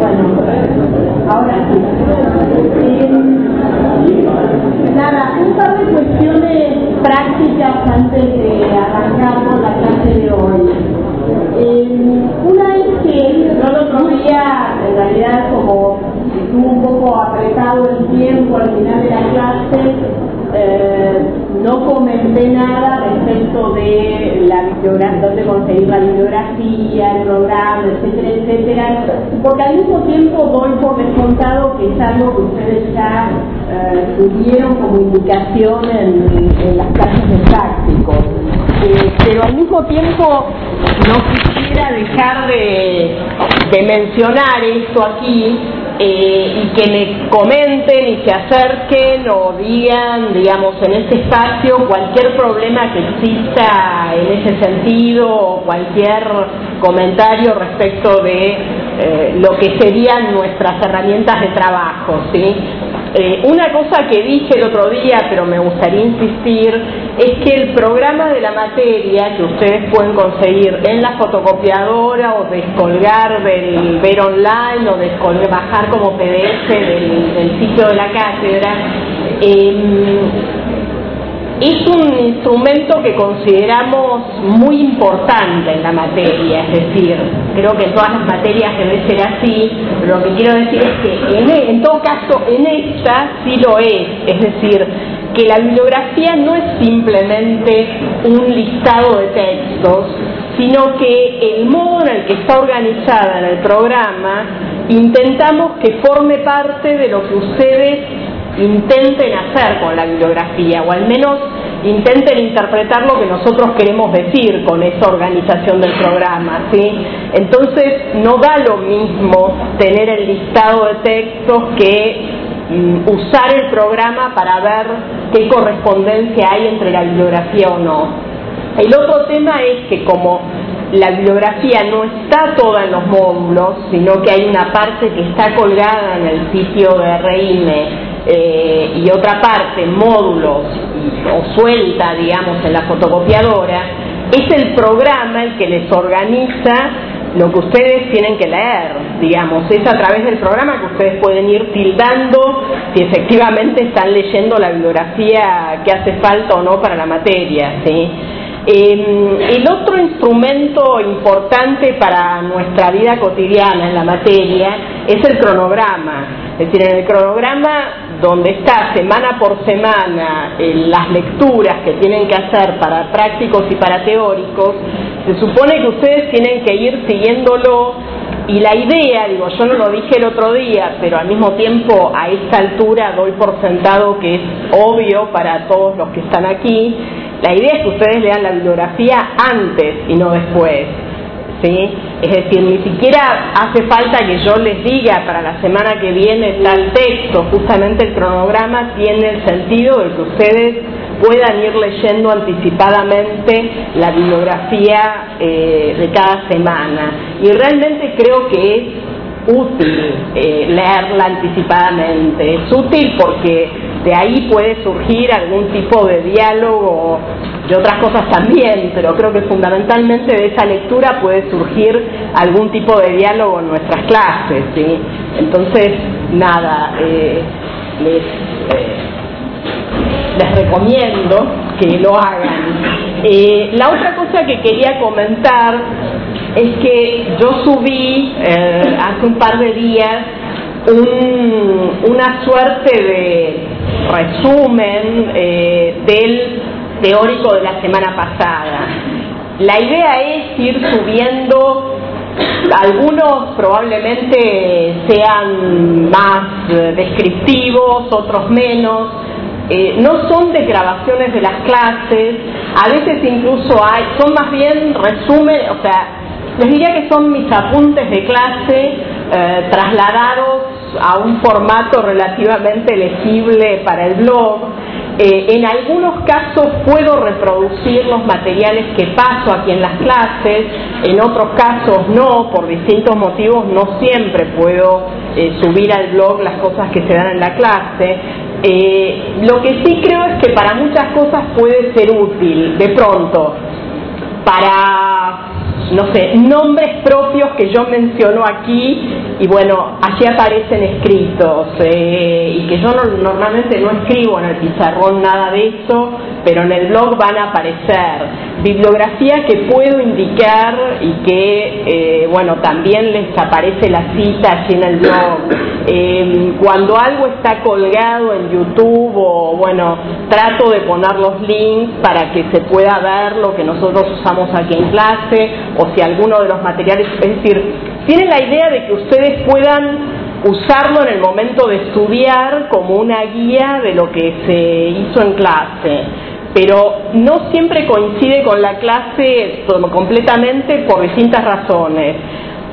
Bueno, ahora sí. nada, un par de cuestiones prácticas antes de arrancar con la clase de hoy. Eh, una es que yo el otro día, en realidad como estuvo un poco apretado el tiempo al final de la clase, eh, no comenté nada respecto de la bibliografía, dónde conseguir la bibliografía, el programa, etcétera, etcétera, porque al mismo tiempo doy por descontado que es algo que ustedes ya eh, tuvieron como indicación en, las clases de prácticos. Eh, pero al mismo tiempo no quisiera dejar de, de mencionar esto aquí eh, y que me comenten y se acerquen o digan, digamos, en este espacio cualquier problema que exista en ese sentido o cualquier comentario respecto de eh, lo que serían nuestras herramientas de trabajo, ¿sí? Eh, una cosa que dije el otro día, pero me gustaría insistir, es que el programa de la materia que ustedes pueden conseguir en la fotocopiadora o descolgar del ver online o descolgar, bajar como PDF del, sitio de la cátedra, eh, es un instrumento que consideramos muy importante en la materia, es decir, creo que en todas las materias debe ser así, pero lo que quiero decir es que en, e, en todo caso en esta sí lo es, es decir, que la bibliografía no es simplemente un listado de textos, sino que el modo en el que está organizada en el programa intentamos que forme parte de lo que ustedes intenten hacer con la bibliografía, o al menos intenten interpretar lo que nosotros queremos decir con esa organización del programa. ¿sí? Entonces, no da lo mismo tener el listado de textos que mm, usar el programa para ver qué correspondencia hay entre la bibliografía o no. El otro tema es que como la bibliografía no está toda en los módulos, sino que hay una parte que está colgada en el sitio de RIME eh, y otra parte, módulos o suelta, digamos, en la fotocopiadora, es el programa el que les organiza lo que ustedes tienen que leer, digamos, es a través del programa que ustedes pueden ir tildando si efectivamente están leyendo la bibliografía que hace falta o no para la materia, ¿sí? Em, el otro instrumento importante para nuestra vida cotidiana en la materia es el cronograma. Es decir, en el cronograma donde está semana por semana las lecturas que tienen que hacer para prácticos y para teóricos, se supone que ustedes tienen que ir siguiéndolo y la idea, digo, yo no lo dije el otro día, pero al mismo tiempo a esta altura doy por sentado que es obvio para todos los que están aquí, la idea es que ustedes lean la bibliografía antes y no después. ¿Sí? Es decir, ni siquiera hace falta que yo les diga para la semana que viene tal texto, justamente el cronograma tiene el sentido de que ustedes puedan ir leyendo anticipadamente la bibliografía eh, de cada semana. Y realmente creo que es útil eh, leerla anticipadamente. Es útil porque de ahí puede surgir algún tipo de diálogo y otras cosas también, pero creo que fundamentalmente de esa lectura puede surgir algún tipo de diálogo en nuestras clases. ¿sí? Entonces, nada, eh, les, eh, les recomiendo que lo hagan. la otra cosa que quería comentar es que yo subí eh, hace un par de días una suerte de resumen eh, del teórico de la semana pasada. La idea es ir subiendo, algunos probablemente sean más descriptivos, otros menos, eh, no son de grabaciones de las clases, a veces incluso hay, son más bien resumen, o sea, les diría que son mis apuntes de clase eh, trasladados a un formato relativamente legible para el blog. Eh, en algunos casos puedo reproducir los materiales que paso aquí en las clases, en otros casos no, por distintos motivos no siempre puedo eh, subir al blog las cosas que se dan en la clase. lo que sí creo es que para muchas cosas puede ser útil, de pronto, para no sé, nombres propios que yo menciono aquí, y bueno, allí aparecen escritos eh, y que yo normalmente no escribo en el pizarrón nada de eso, pero en el blog van a aparecer bibliografía que puedo indicar y que, eh, bueno, también les aparece la cita allí en el blog. Eh, cuando algo está colgado en YouTube o, bueno, trato de poner los links para que se pueda ver lo que nosotros usamos aquí en clase o si alguno de los materiales, es decir, tienen la idea de que ustedes puedan usarlo en el momento de estudiar como una guía de lo que se hizo en clase. Pero no siempre coincide con la clase completamente por distintas razones.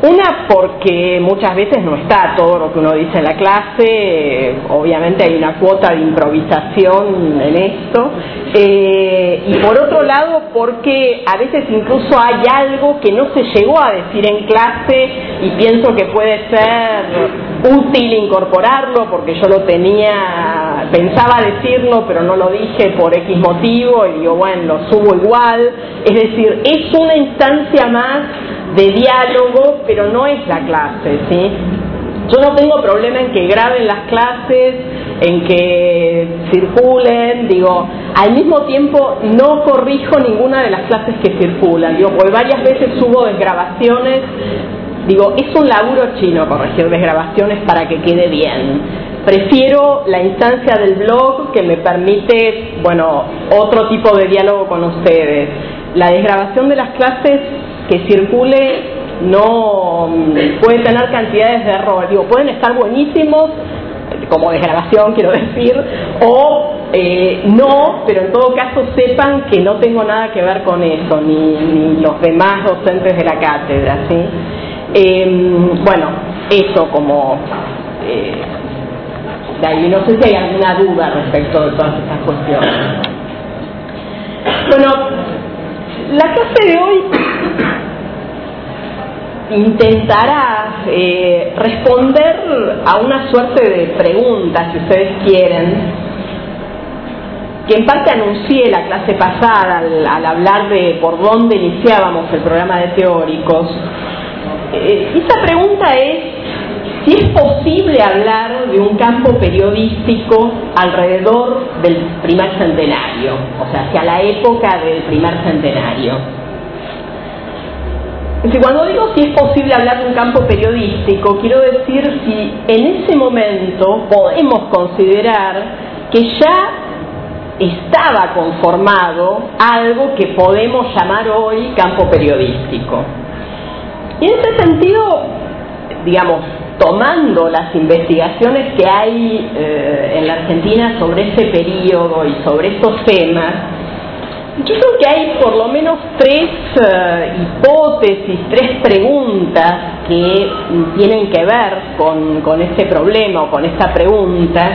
Una porque muchas veces no está todo lo que uno dice en la clase, obviamente hay una cuota de improvisación en esto, eh, y por otro lado porque a veces incluso hay algo que no se llegó a decir en clase y pienso que puede ser útil incorporarlo porque yo lo tenía, pensaba decirlo pero no lo dije por X motivo y digo bueno, lo subo igual, es decir, es una instancia más de diálogo, pero no es la clase, ¿sí? Yo no tengo problema en que graben las clases, en que circulen, digo, al mismo tiempo no corrijo ninguna de las clases que circulan, digo, porque varias veces subo desgrabaciones, digo, es un laburo chino corregir desgrabaciones para que quede bien. Prefiero la instancia del blog que me permite, bueno, otro tipo de diálogo con ustedes. La desgrabación de las clases que circule no puede tener cantidades de error. Digo, pueden estar buenísimos, como desgrabación quiero decir, o eh, no, pero en todo caso sepan que no tengo nada que ver con eso, ni, los demás docentes de la cátedra. ¿sí? Em, bueno, eso como... Eh, de ahí, no sé si hay alguna duda respecto de todas estas cuestiones. Bueno, la clase de hoy intentará eh, responder a una suerte de preguntas, si ustedes quieren, que en parte anuncié la clase pasada al, hablar de por dónde iniciábamos el programa de teóricos. Eh, esa pregunta es si es posible hablar de un campo periodístico alrededor del primer centenario, o sea, hacia la época del primer centenario. Cuando digo si es posible hablar de un campo periodístico, quiero decir si en ese momento podemos considerar que ya estaba conformado algo que podemos llamar hoy campo periodístico. Y en ese sentido, digamos, tomando las investigaciones que hay eh, en la Argentina sobre ese periodo y sobre estos temas, yo creo que hay por lo menos tres eh, hipótesis, tres preguntas que tienen que ver con, con este problema o con esta pregunta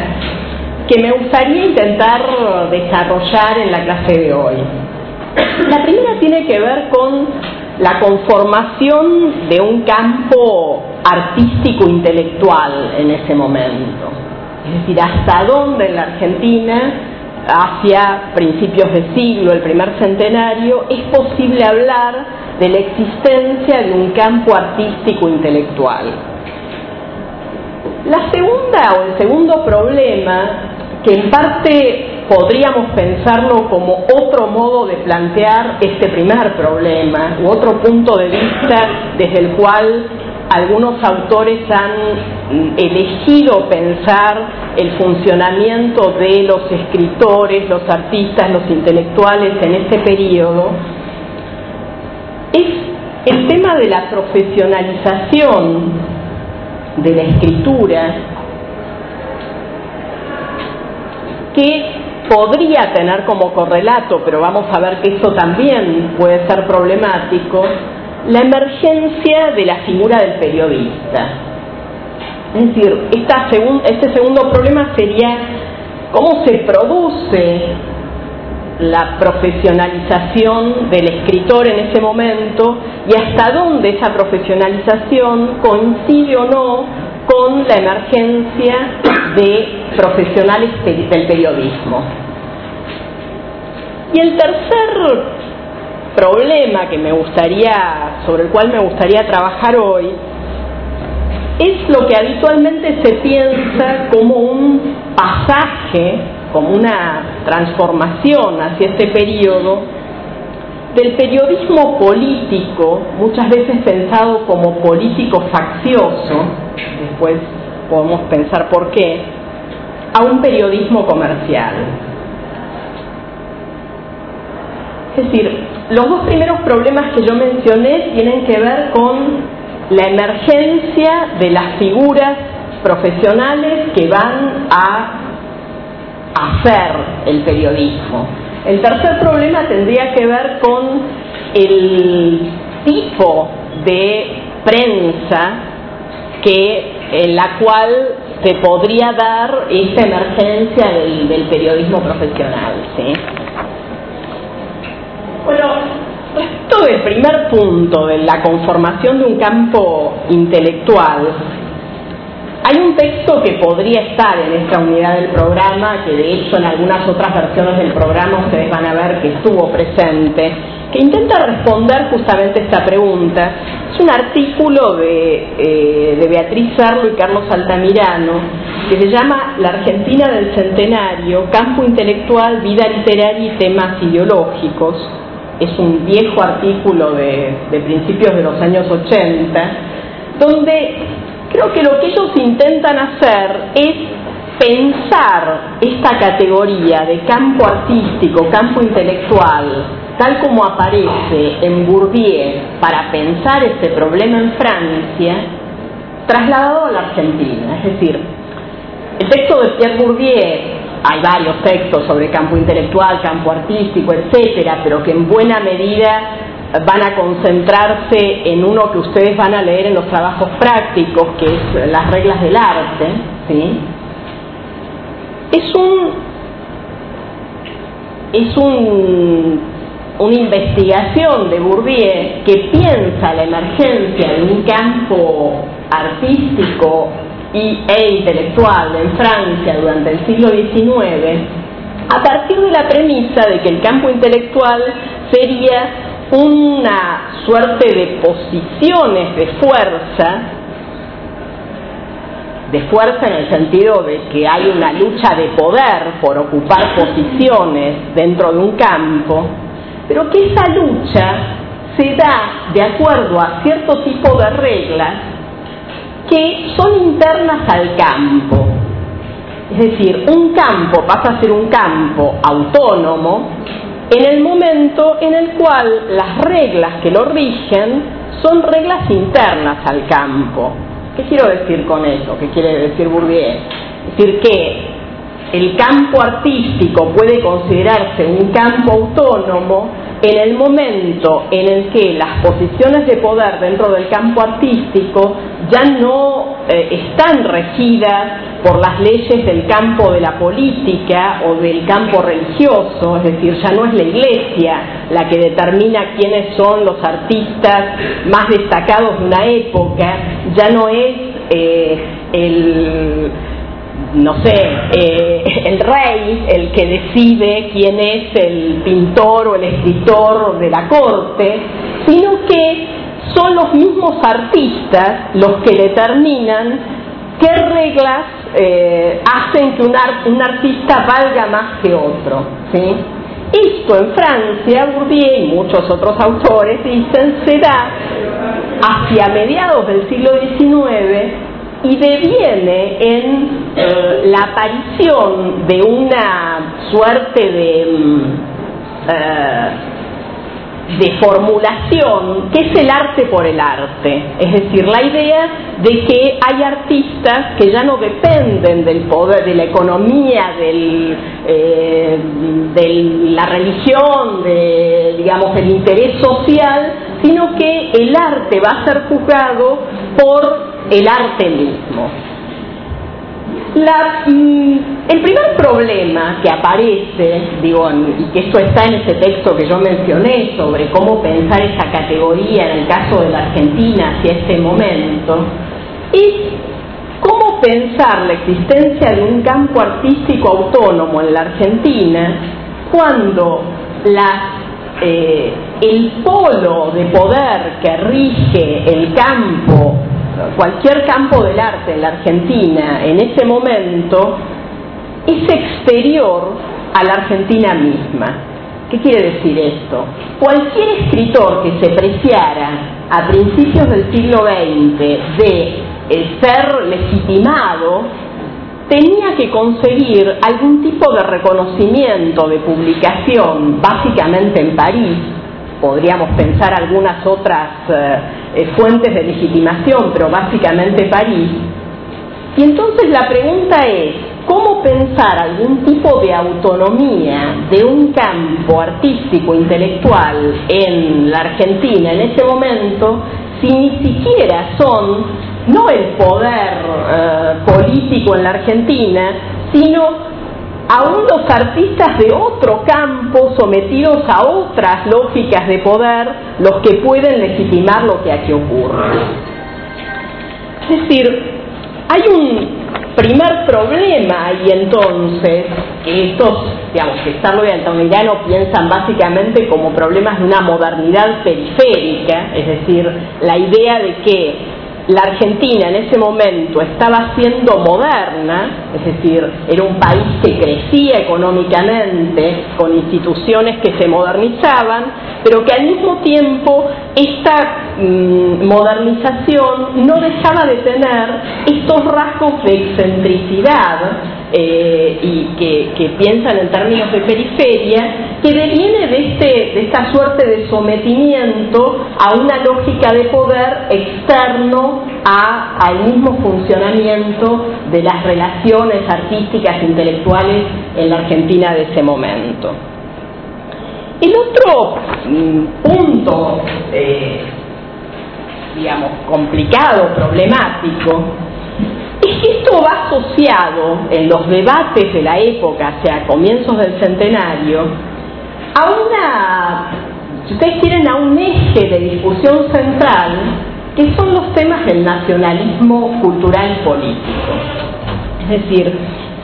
que me gustaría intentar desarrollar en la clase de hoy. La primera tiene que ver con la conformación de un campo artístico intelectual en ese momento. Es decir, hasta dónde en la Argentina hacia principios de siglo, el primer centenario, es posible hablar de la existencia de un campo artístico intelectual. La segunda o el segundo problema, que en parte podríamos pensarlo como otro modo de plantear este primer problema, u otro punto de vista desde el cual algunos autores han elegido pensar el funcionamiento de los escritores, los artistas, los intelectuales en este periodo, es el tema de la profesionalización de la escritura que podría tener como correlato, pero vamos a ver que eso también puede ser problemático, la emergencia de la figura del periodista. Es decir, este segundo problema sería cómo se produce la profesionalización del escritor en ese momento y hasta dónde esa profesionalización coincide o no con la emergencia de profesionales del periodismo. Y el tercer problema que me gustaría, sobre el cual me gustaría trabajar hoy, es lo que habitualmente se piensa como un pasaje, como una transformación hacia este periodo del periodismo político, muchas veces pensado como político faccioso, después podemos pensar por qué, a un periodismo comercial. Es decir, los dos primeros problemas que yo mencioné tienen que ver con la emergencia de las figuras profesionales que van a hacer el periodismo. El tercer problema tendría que ver con el tipo de prensa que en la cual se podría dar esta emergencia del, periodismo profesional. ¿sí? Bueno, respecto del primer punto de la conformación de un campo intelectual, hay un texto que podría estar en esta unidad del programa, que de hecho en algunas otras versiones del programa ustedes van a ver que estuvo presente, que intenta responder justamente esta pregunta. Es un artículo de, eh, de Beatriz Sarlo y Carlos Altamirano, que se llama La Argentina del Centenario, Campo Intelectual, Vida Literaria y Temas Ideológicos. Es un viejo artículo de, principios de los años 80, donde creo que lo que ellos intentan hacer es pensar esta categoría de campo artístico, campo intelectual, tal como aparece en Bourdieu para pensar este problema en Francia, trasladado a la Argentina. Es decir, el texto de Pierre Bourdieu, hay varios textos sobre campo intelectual, campo artístico, etcétera, pero que en buena medida van a concentrarse en uno que ustedes van a leer en los trabajos prácticos, que es las reglas del arte, ¿sí? Es un es un, una investigación de Bourdieu que piensa la emergencia de un campo artístico y, e intelectual en Francia durante el siglo XIX a partir de la premisa de que el campo intelectual sería una suerte de posiciones de fuerza, de fuerza en el sentido de que hay una lucha de poder por ocupar posiciones dentro de un campo, pero que esa lucha se da de acuerdo a cierto tipo de reglas que son internas al campo. Es decir, un campo pasa a ser un campo autónomo en el momento en el cual las reglas que lo rigen son reglas internas al campo. ¿Qué quiero decir con eso? ¿Qué quiere decir Bourdieu? Es decir, que el campo artístico puede considerarse un campo autónomo en el momento en el que las posiciones de poder dentro del campo artístico ya no eh, están regidas por las leyes del campo de la política o del campo religioso, es decir, ya no es la iglesia la que determina quiénes son los artistas más destacados de una época, ya no es eh, el no sé, eh, el rey el que decide quién es el pintor o el escritor de la corte, sino que son los mismos artistas los que determinan qué reglas eh, hacen que un, artista valga más que otro. ¿sí? Esto en Francia, Bourdieu y muchos otros autores dicen, se da hacia mediados del siglo XIX y deviene en eh, la aparición de una suerte de, mm, eh, de formulación que es el arte por el arte. Es decir, la idea de que hay artistas que ya no dependen del poder, de la economía, del, eh, de la religión, de, digamos, del interés social, sino que el arte va a ser juzgado por el arte mismo. Mm, el primer problema que aparece, digo, y que esto está en ese texto que yo mencioné sobre cómo pensar esa categoría en el caso de la Argentina hacia este momento, es cómo pensar la existencia de un campo artístico autónomo en la Argentina cuando eh, el polo de poder que rige el campo cualquier campo del arte en la Argentina en ese momento es exterior a la Argentina misma. ¿Qué quiere decir esto? Cualquier escritor que se preciara a principios del siglo XX de ser legitimado tenía que conseguir algún tipo de reconocimiento de publicación, básicamente en París, podríamos pensar algunas otras eh, eh, fuentes de legitimación, pero básicamente París. Y entonces la pregunta es, ¿cómo pensar algún tipo de autonomía de un campo artístico, intelectual en la Argentina en ese momento, si ni siquiera son no el poder eh, político en la Argentina, sino aún los artistas de otro campo sometidos a otras lógicas de poder los que pueden legitimar lo que aquí ocurre. Es decir, hay un primer problema y entonces que estos, digamos, que están no piensan básicamente como problemas de una modernidad periférica, es decir, la idea de que la Argentina en ese momento estaba siendo moderna, es decir, era un país que crecía económicamente, con instituciones que se modernizaban, pero que al mismo tiempo esta mm, modernización no dejaba de tener estos rasgos de excentricidad eh, y que, piensan en términos de periferia, que deviene de, este, de esta suerte de sometimiento a una lógica de poder externo al mismo funcionamiento de las relaciones artísticas e intelectuales en la Argentina de ese momento. El otro mm, punto, eh, digamos, complicado, problemático, esto va asociado en los debates de la época, hacia comienzos del centenario, a una, si ustedes quieren, a un eje de discusión central que son los temas del nacionalismo cultural y político. Es decir,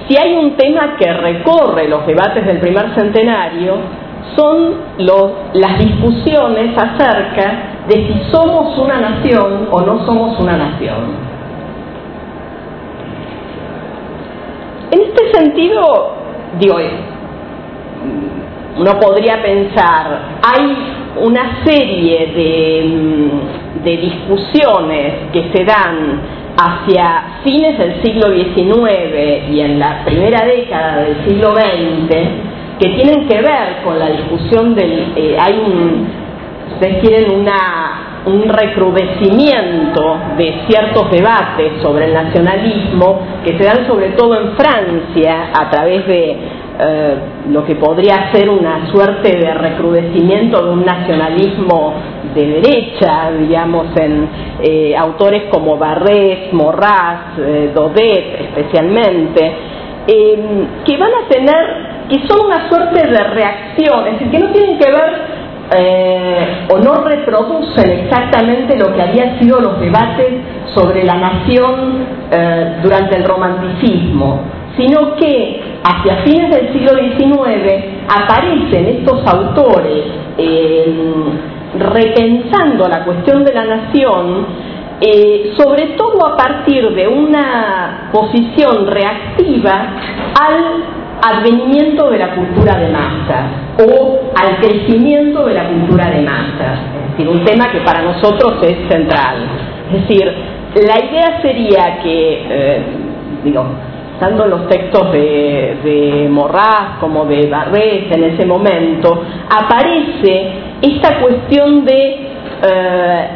si hay un tema que recorre los debates del primer centenario, son las discusiones acerca de si somos una nación o no somos una nación. En este sentido, digo, uno podría pensar, hay una serie de, mm, discusiones que se dan hacia fines del siglo XIX y en la primera década del siglo XX que tienen que ver con la discusión del... Eh, hay un, ustedes quieren una un recrudecimiento de ciertos debates sobre el nacionalismo que se dan sobre todo en Francia a través de eh, lo que podría ser una suerte de recrudecimiento de un nacionalismo de derecha, digamos, en eh, autores como Barrés, Morras, eh, Daudet especialmente, que van a tener, que son una suerte de reacción, es decir, que no tienen que ver eh, o no reproducen exactamente lo que habían sido los debates sobre la nación eh, durante el romanticismo, sino que hacia fines del siglo XIX aparecen estos autores repensando la cuestión de la nación, eh, sobre todo a partir de una posición reactiva al advenimiento de la cultura de masas o al crecimiento de la cultura de masas, es decir, un tema que para nosotros es central. Es decir, la idea sería que, eh, digo, tanto los textos de, de como de Barrés en ese momento, aparece esta cuestión de eh,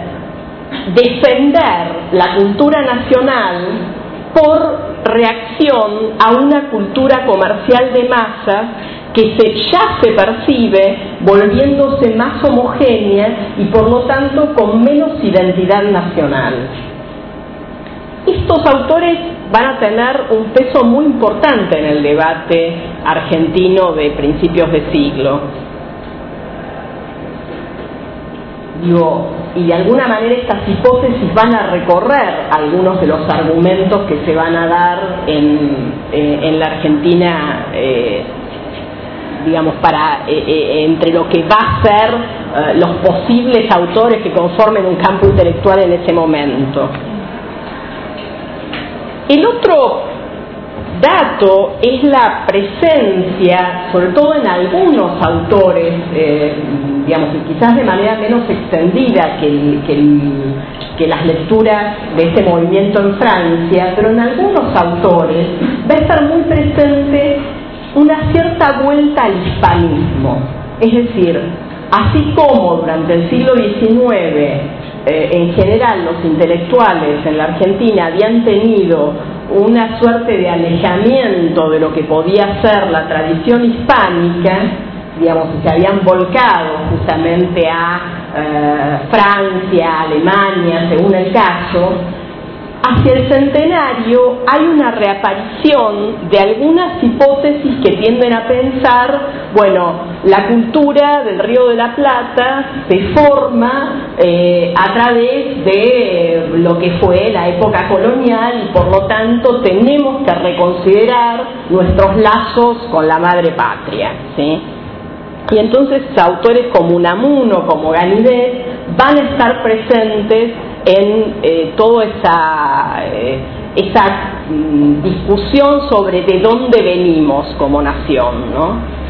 defender la cultura nacional por reacción a una cultura comercial de masas que se, ya se percibe volviéndose más homogénea y por lo tanto con menos identidad nacional. Estos autores van a tener un peso muy importante en el debate argentino de principios de siglo. Y de alguna manera estas hipótesis van a recorrer algunos de los argumentos que se van a dar en, eh, la Argentina, eh, digamos, para eh, entre lo que va a ser los posibles autores que conformen un campo intelectual en ese momento. El otro dato es la presencia, sobre todo en algunos autores, eh, digamos, quizás de manera menos extendida que, las lecturas de este movimiento en Francia, pero en algunos autores va a estar muy presente una cierta vuelta al hispanismo. Es decir, así como durante el siglo XIX eh, en general los intelectuales en la Argentina habían tenido una suerte de alejamiento de lo que podía ser la tradición hispánica, digamos, se habían volcado justamente a eh, Francia, Alemania, según el caso, hacia el centenario hay una reaparición de algunas hipótesis que tienden a pensar, bueno, la cultura del Río de la Plata se forma eh, a través de lo que fue la época colonial y por lo tanto tenemos que reconsiderar nuestros lazos con la madre patria. ¿sí? Y entonces autores como Unamuno, como Ganivet, van a estar presentes en eh, toda esa, eh, mm, discusión sobre de dónde venimos como nación. ¿no?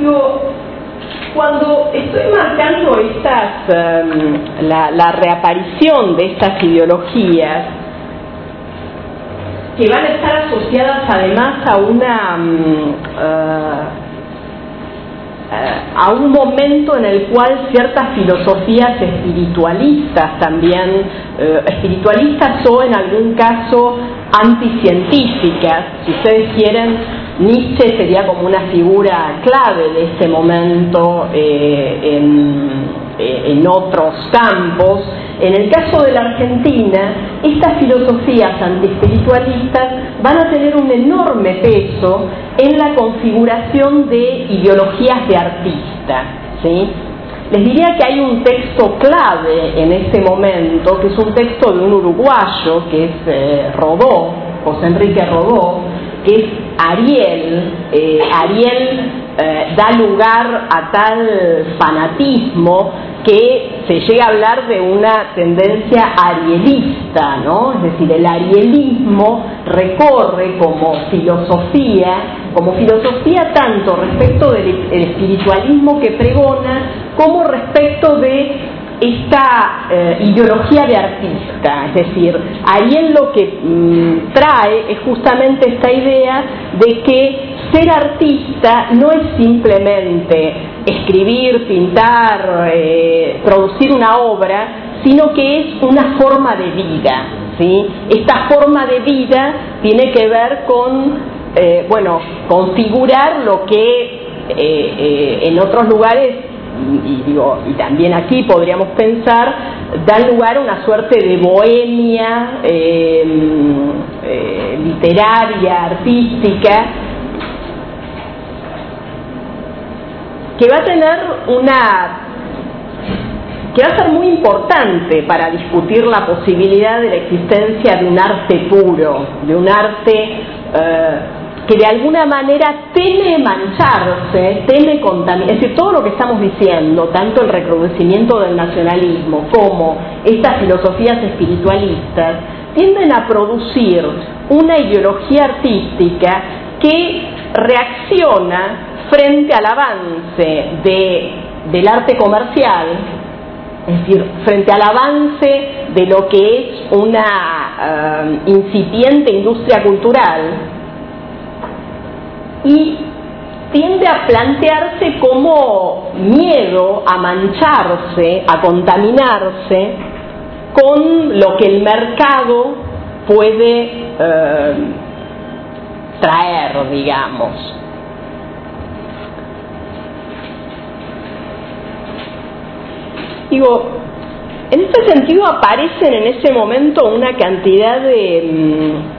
Yo, cuando estoy marcando estas, em, la, la, reaparición de estas ideologías, que van a estar asociadas además a una mm, eh, a un momento en el cual ciertas filosofías espiritualistas también, eh, espiritualistas o en algún caso anticientíficas, si ustedes quieren, Nietzsche sería como una figura clave de este momento eh, en eh, en otros campos. En el caso de la Argentina, estas filosofías antiespiritualistas van a tener un enorme peso en la configuración de ideologías de artista. ¿sí? Les diría que hay un texto clave en este momento, que es un texto de un uruguayo, que es eh, Rodó, José Enrique Rodó, que es Ariel. Eh, Ariel da lugar a tal fanatismo que se llega a hablar de una tendencia arielista, ¿no? Es decir, el arielismo recorre como filosofía, como filosofía tanto respecto del espiritualismo que pregona, como respecto de esta eh, ideología de artista, es decir, Ariel lo que mm, trae es justamente esta idea de que ser artista no es simplemente escribir, pintar, eh, producir una obra, sino que es una forma de vida. ¿sí? Esta forma de vida tiene que ver con, eh, bueno, configurar lo que en otros lugares y, digo, y también aquí podríamos pensar, dan lugar a una suerte de bohemia em, eh, literaria, artística, que va a tener una que va a ser muy importante para discutir la posibilidad de la existencia de un arte puro, de un arte eh, que de alguna manera teme mancharse, teme contaminar, es decir, todo lo que estamos diciendo, tanto el recrudecimiento del nacionalismo como estas filosofías espiritualistas, tienden a producir una ideología artística que reacciona frente al avance de, del arte comercial, es decir, frente al avance de lo que es una eh, incipiente industria cultural, y tiende a plantearse como miedo a mancharse, a contaminarse con lo que el mercado puede eh, traer, digamos. Digo, en este sentido aparecen en ese momento una cantidad de mm,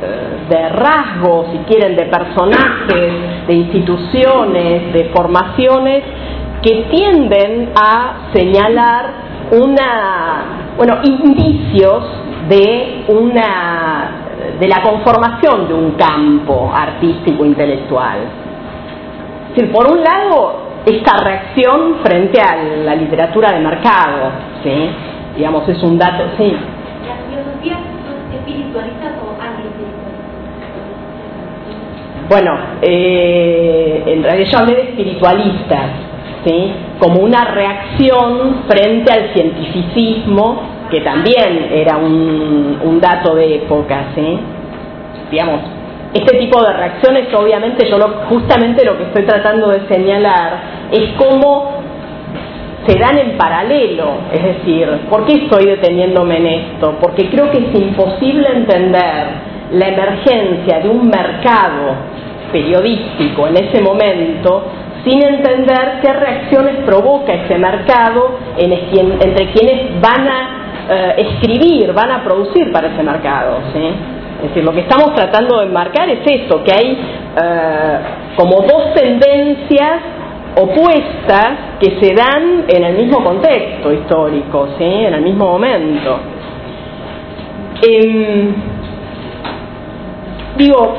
de rasgos, si quieren, de personajes, de instituciones, de formaciones que tienden a señalar una, bueno, indicios de una de la conformación de un campo artístico intelectual. Es por un lado, esta reacción frente a la literatura de mercado, ¿sí? digamos, es un dato, sí, o antiespiritualistas? Bueno, eh, en realidad yo hablé de espiritualistas, ¿sí? como una reacción frente al cientificismo, que también era un, un dato de época. ¿sí? Digamos, este tipo de reacciones, obviamente, yo lo, justamente lo que estoy tratando de señalar es cómo se dan en paralelo, es decir, ¿por qué estoy deteniéndome en esto? Porque creo que es imposible entender la emergencia de un mercado periodístico en ese momento sin entender qué reacciones provoca ese mercado entre quienes van a eh, escribir, van a producir para ese mercado. Es decir, lo que estamos tratando de marcar es esto, que hay eh, como dos tendencias opuestas que se dan en el mismo contexto histórico, en el mismo momento. Em, digo,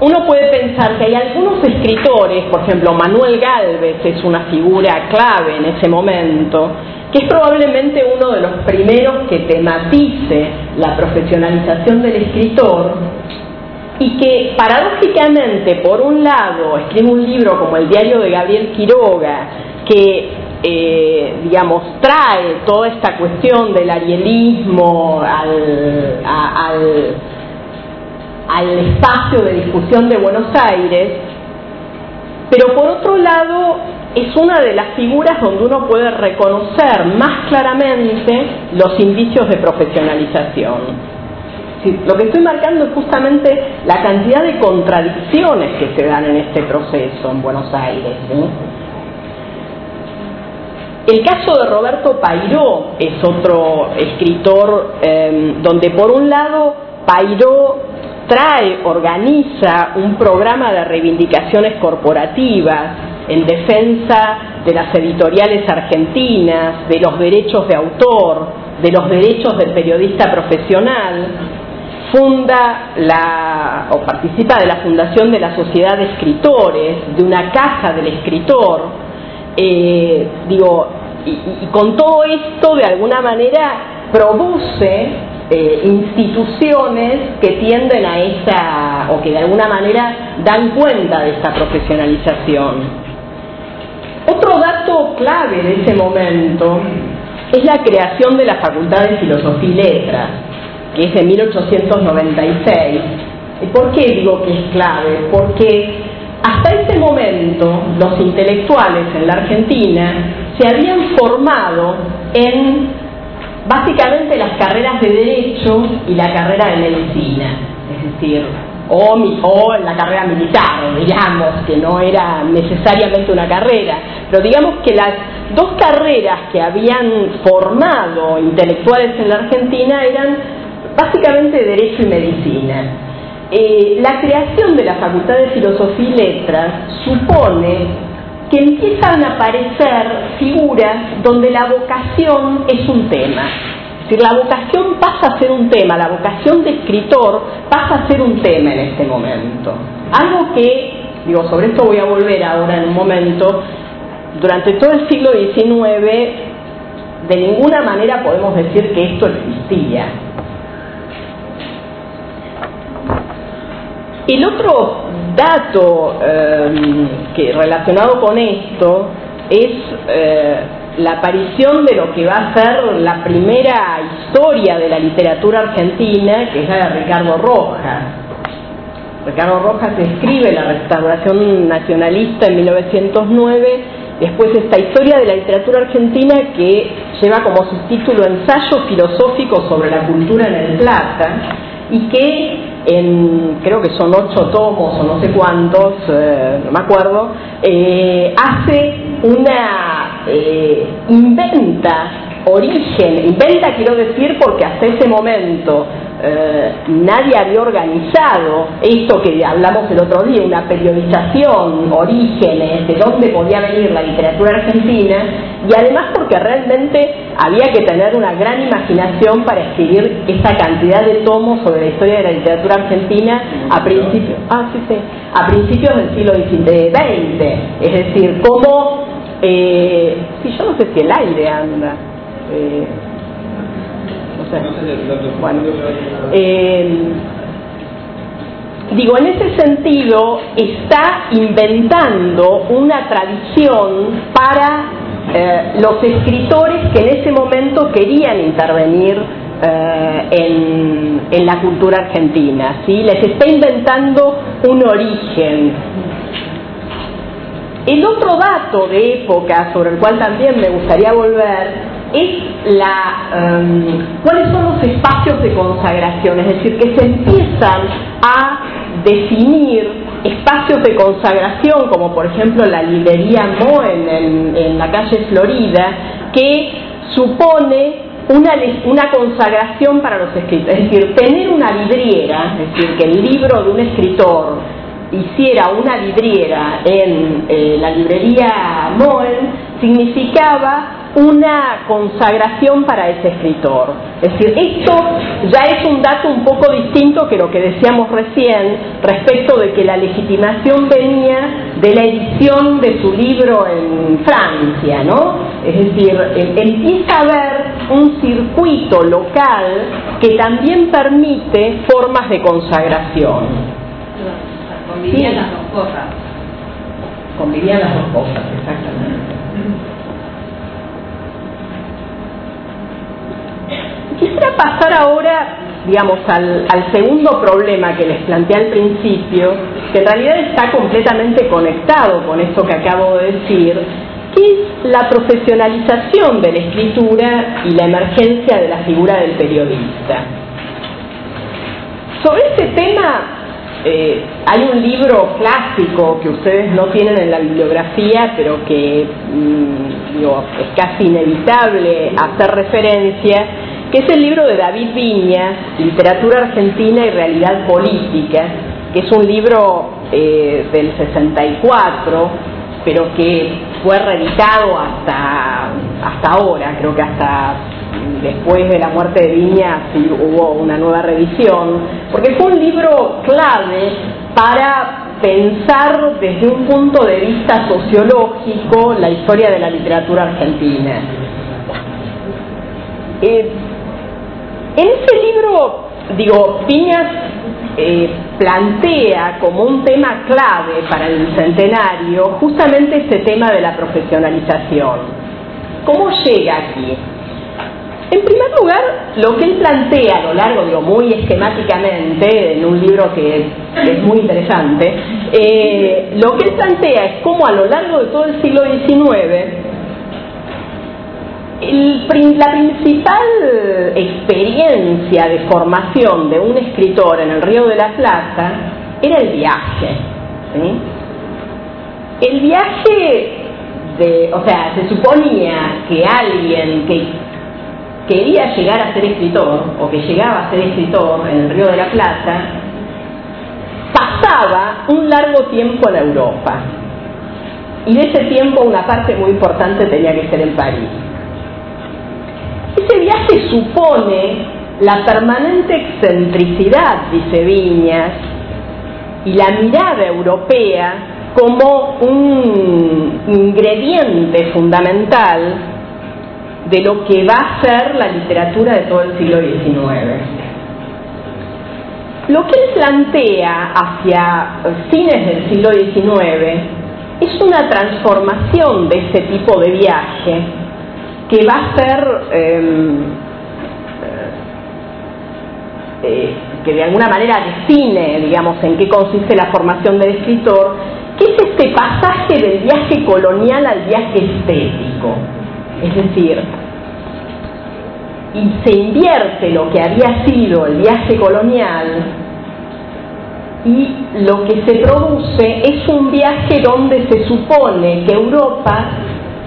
uno puede pensar que hay algunos escritores, por ejemplo, Manuel Galvez es una figura clave en ese momento, que es probablemente uno de los primeros que tematice la profesionalización del escritor y que paradójicamente, por un lado, escribe un libro como el diario de Gabriel Quiroga, que eh, digamos, trae toda esta cuestión del arielismo al, al, al espacio de discusión de Buenos Aires, pero por otro lado es una de las figuras donde uno puede reconocer más claramente los indicios de profesionalización. Lo que estoy marcando es justamente la cantidad de contradicciones que se dan en este proceso en Buenos Aires. El caso de Roberto Pairó es otro escritor eh, donde por un lado Pairó trae, organiza un programa de reivindicaciones corporativas en defensa de las editoriales argentinas, de los derechos de autor, de los derechos del periodista profesional, funda la, o participa de la fundación de la Sociedad de Escritores, de una casa del escritor, eh, digo, y, con todo esto de alguna manera produce eh, instituciones que tienden a esa, o que de alguna manera dan cuenta de esta profesionalización. Otro dato clave de ese momento es la creación de la Facultad de Filosofía y Letras, que es de 1896. ¿Y por qué digo que es clave? Porque hasta ese momento los intelectuales en la Argentina se habían formado en básicamente las carreras de Derecho y la carrera de Medicina, es decir, o, o la carrera militar, digamos, que no era necesariamente una carrera, pero digamos que las dos carreras que habían formado intelectuales en la Argentina eran básicamente Derecho y Medicina. Eh, la creación de la Facultad de Filosofía y Letras supone que empiezan a aparecer figuras donde la vocación es un tema. Es decir, la vocación pasa a ser un tema, la vocación de escritor pasa a ser un tema en este momento. Algo que, digo, sobre esto voy a volver ahora en un momento, durante todo el siglo XIX, de ninguna manera podemos decir que esto existía. El otro dato eh, que relacionado con esto es eh, la aparición de lo que va a ser la primera historia de la literatura argentina, que es la de Ricardo Rojas. Ricardo Rojas escribe la restauración nacionalista en 1909, después esta historia de la literatura argentina que lleva como subtítulo Ensayo filosófico sobre la cultura en el Plata y que en creo que son ocho tomos o no sé cuántos, eh, no me acuerdo, eh, hace una eh, inventa origen, inventa quiero decir porque hasta ese momento eh, nadie había organizado esto que hablamos el otro día, una periodización, orígenes, de dónde podía venir la literatura argentina, y además porque realmente había que tener una gran imaginación para escribir esa cantidad de tomos sobre la historia de la literatura argentina a principios, ah, sí, sí, a principios del siglo XX, es decir, cómo, eh, si yo no sé si el aire anda, eh, Bueno, eh, digo, en ese sentido está inventando una tradición para eh, los escritores que en ese momento querían intervenir eh, en, en, la cultura argentina, ¿sí? les está inventando un origen. El otro dato de época sobre el cual también me gustaría volver es la, um, cuáles son los espacios de consagración, es decir, que se empiezan a definir espacios de consagración, como por ejemplo la librería Moen en, en la calle Florida, que supone una, una, consagración para los escritores, es decir, tener una vidriera, es decir, que el libro de un escritor hiciera una vidriera en eh, la librería Moen, significaba una consagración para ese escritor. Es decir, esto ya es un dato un poco distinto que lo que decíamos recién respecto de que la legitimación venía de la edición de su libro en Francia, ¿no? Es decir, em, empieza a haber un circuito local que también permite formas de consagración. Convivían las dos cosas. Convivían las dos cosas, exactamente. Quisiera pasar ahora, digamos, al, segundo problema que les planteé al principio, que en realidad está completamente conectado con esto que acabo de decir, que es la profesionalización de la escritura y la emergencia de la figura del periodista. Sobre este tema eh, hay un libro clásico que ustedes no tienen en la bibliografía, pero que digo, es casi inevitable hacer referencia, que es el libro de David Viña, Literatura Argentina y Realidad Política, que es un libro eh, del 64, pero que fue reeditado hasta, hasta ahora, creo que hasta después de la muerte de Viña hubo una nueva revisión, porque fue un libro clave para pensar desde un punto de vista sociológico la historia de la literatura argentina. Eh, en ese libro, digo, Piñas eh, plantea como un tema clave para el centenario justamente este tema de la profesionalización. ¿Cómo llega aquí? En primer lugar, lo que él plantea a lo largo, digo, muy esquemáticamente, en un libro que es muy interesante, eh, lo que él plantea es cómo a lo largo de todo el siglo XIX la principal experiencia de formación de un escritor en el Río de la Plata era el viaje. El viaje de, o sea, se suponía que alguien que quería llegar a ser escritor o que llegaba a ser escritor en el Río de la Plata pasaba un largo tiempo en Europa. Y de ese tiempo una parte muy importante tenía que ser en París. Ese viaje supone la permanente excentricidad, dice Viñas, y la mirada europea como un ingrediente fundamental de lo que va a ser la literatura de todo el siglo XIX. Lo que él plantea hacia fines del siglo XIX es una transformación de ese tipo de viaje que va a ser em, eh, que de alguna manera define, digamos, en qué consiste la formación del escritor, que es este pasaje del viaje colonial al viaje estético. Es decir, y se invierte lo que había sido el viaje colonial y lo que se produce es un viaje donde se supone que Europa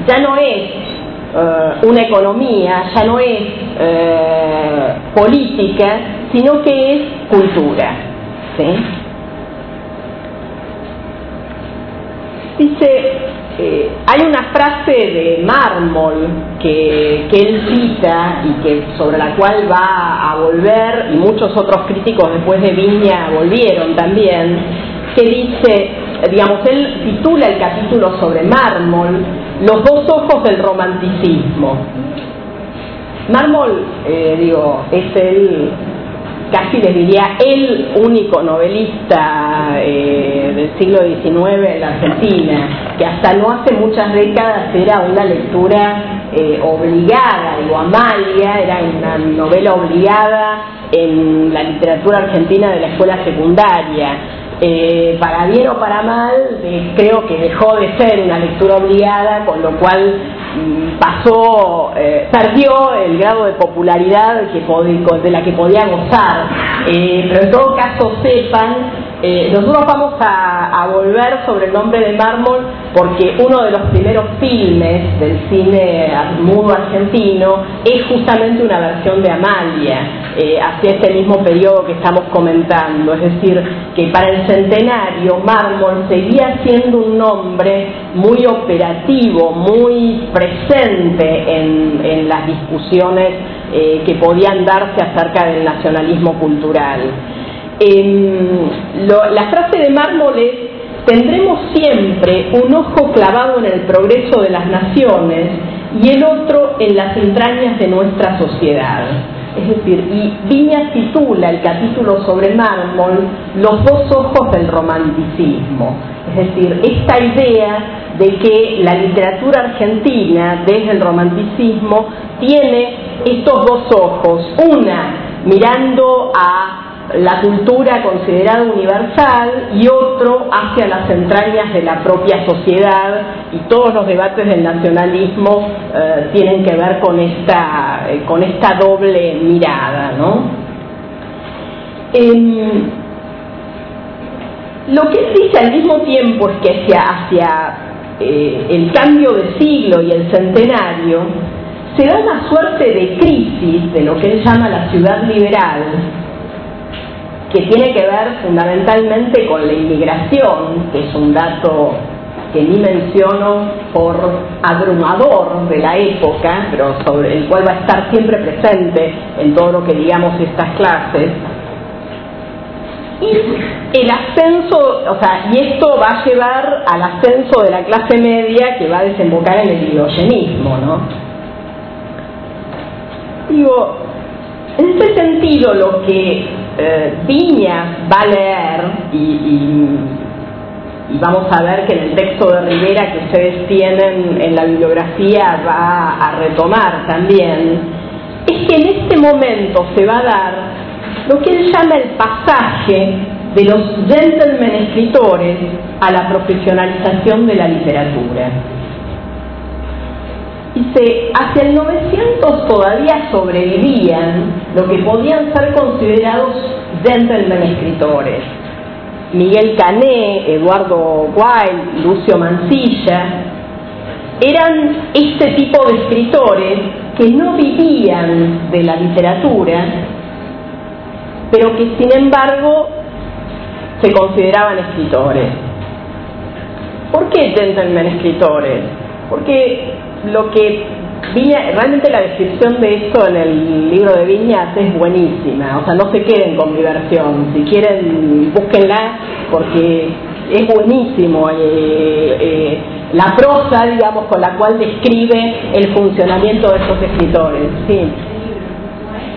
ya no es uh, una economía, ya no es uh, política, sino que es cultura. ¿sí? Dice, eh, hay una frase de mármol que, que, él cita y que sobre la cual va a volver, y muchos otros críticos después de Viña volvieron también, que dice, digamos, él titula el capítulo sobre mármol, los dos ojos del romanticismo. Mármol, eh, digo, es el, casi les diría, el único novelista eh, del siglo XIX en la Argentina, que hasta no hace muchas décadas era una lectura eh, obligada, digo, Amalia era una novela obligada en la literatura argentina de la escuela secundaria. Eh, para bien o para mal, eh, creo que dejó de ser una lectura obligada, con lo cual mm, pasó, eh, perdió el grado de popularidad que de la que podía gozar. pero en todo caso sepan eh, nosotros vamos a, volver sobre el nombre de mármol porque uno de los primeros filmes del cine mudo argentino es justamente una versión de Amalia, eh, hacia este mismo periodo que estamos comentando. Es decir, que para el centenario mármol seguía siendo un nombre muy operativo, muy presente en, las discusiones eh, que podían darse acerca del nacionalismo cultural la frase de mármol es, tendremos siempre un ojo clavado en el progreso de las naciones y el otro en las entrañas de nuestra sociedad. Es decir, y Viña titula el capítulo sobre mármol Los dos ojos del romanticismo. Es decir, esta idea de que la literatura argentina desde el romanticismo tiene estos dos ojos, una mirando a la cultura considerada universal y otro hacia las entrañas de la propia sociedad y todos los debates del nacionalismo eh, tienen que ver con esta, eh, con esta doble mirada. ¿no? lo que él dice al mismo tiempo es que hacia, hacia eh, el cambio de siglo y el centenario se da una suerte de crisis de lo que él llama la ciudad liberal, que tiene que ver fundamentalmente con la inmigración, que es un dato que ni menciono por abrumador de la época, pero sobre el cual va a estar siempre presente en todo lo que digamos estas clases. Y el ascenso, o sea, y esto va a llevar al ascenso de la clase media que va a desembocar en el ideogenismo, ¿no? Digo, en ese sentido lo que eh, Viñas va a leer y, vamos a ver que en el texto de Rivera que ustedes tienen en la bibliografía va a retomar también, es que en este momento se va a dar lo que él llama el pasaje de los gentlemen escritores a la profesionalización de la literatura. Dice, hacia el 900 todavía sobrevivían lo que podían ser considerados gentlemen escritores. Miguel Cané, Eduardo Wilde, Lucio Mancilla, eran este tipo de escritores que no vivían de la literatura, pero que sin embargo se consideraban escritores. ¿Por qué gentlemen escritores? Porque lo que Viña, realmente la descripción de esto en el libro de Viñas es buenísima, o sea, no se queden con mi versión, si quieren búsquenla porque es buenísimo eh, eh, la prosa, digamos, con la cual describe el funcionamiento de estos escritores. Sí.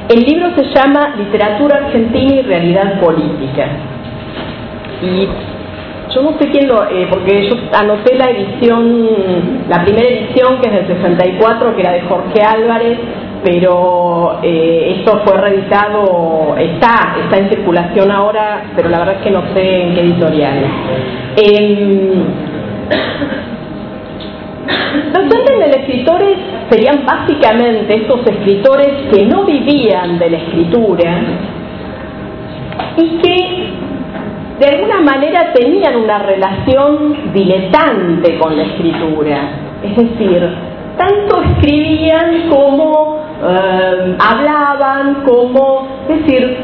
El libro se llama Literatura Argentina y Realidad Política. Y yo no sé quién lo, eh, porque yo anoté la edición, la primera edición que es del 64, que era de Jorge Álvarez, pero eh, esto fue reeditado, está, está en circulación ahora, pero la verdad es que no sé en qué editorial. Eh, los de escritores serían básicamente estos escritores que no vivían de la escritura y que de alguna manera tenían una relación diletante con la escritura. Es decir, tanto escribían como eh, hablaban, como... Es decir,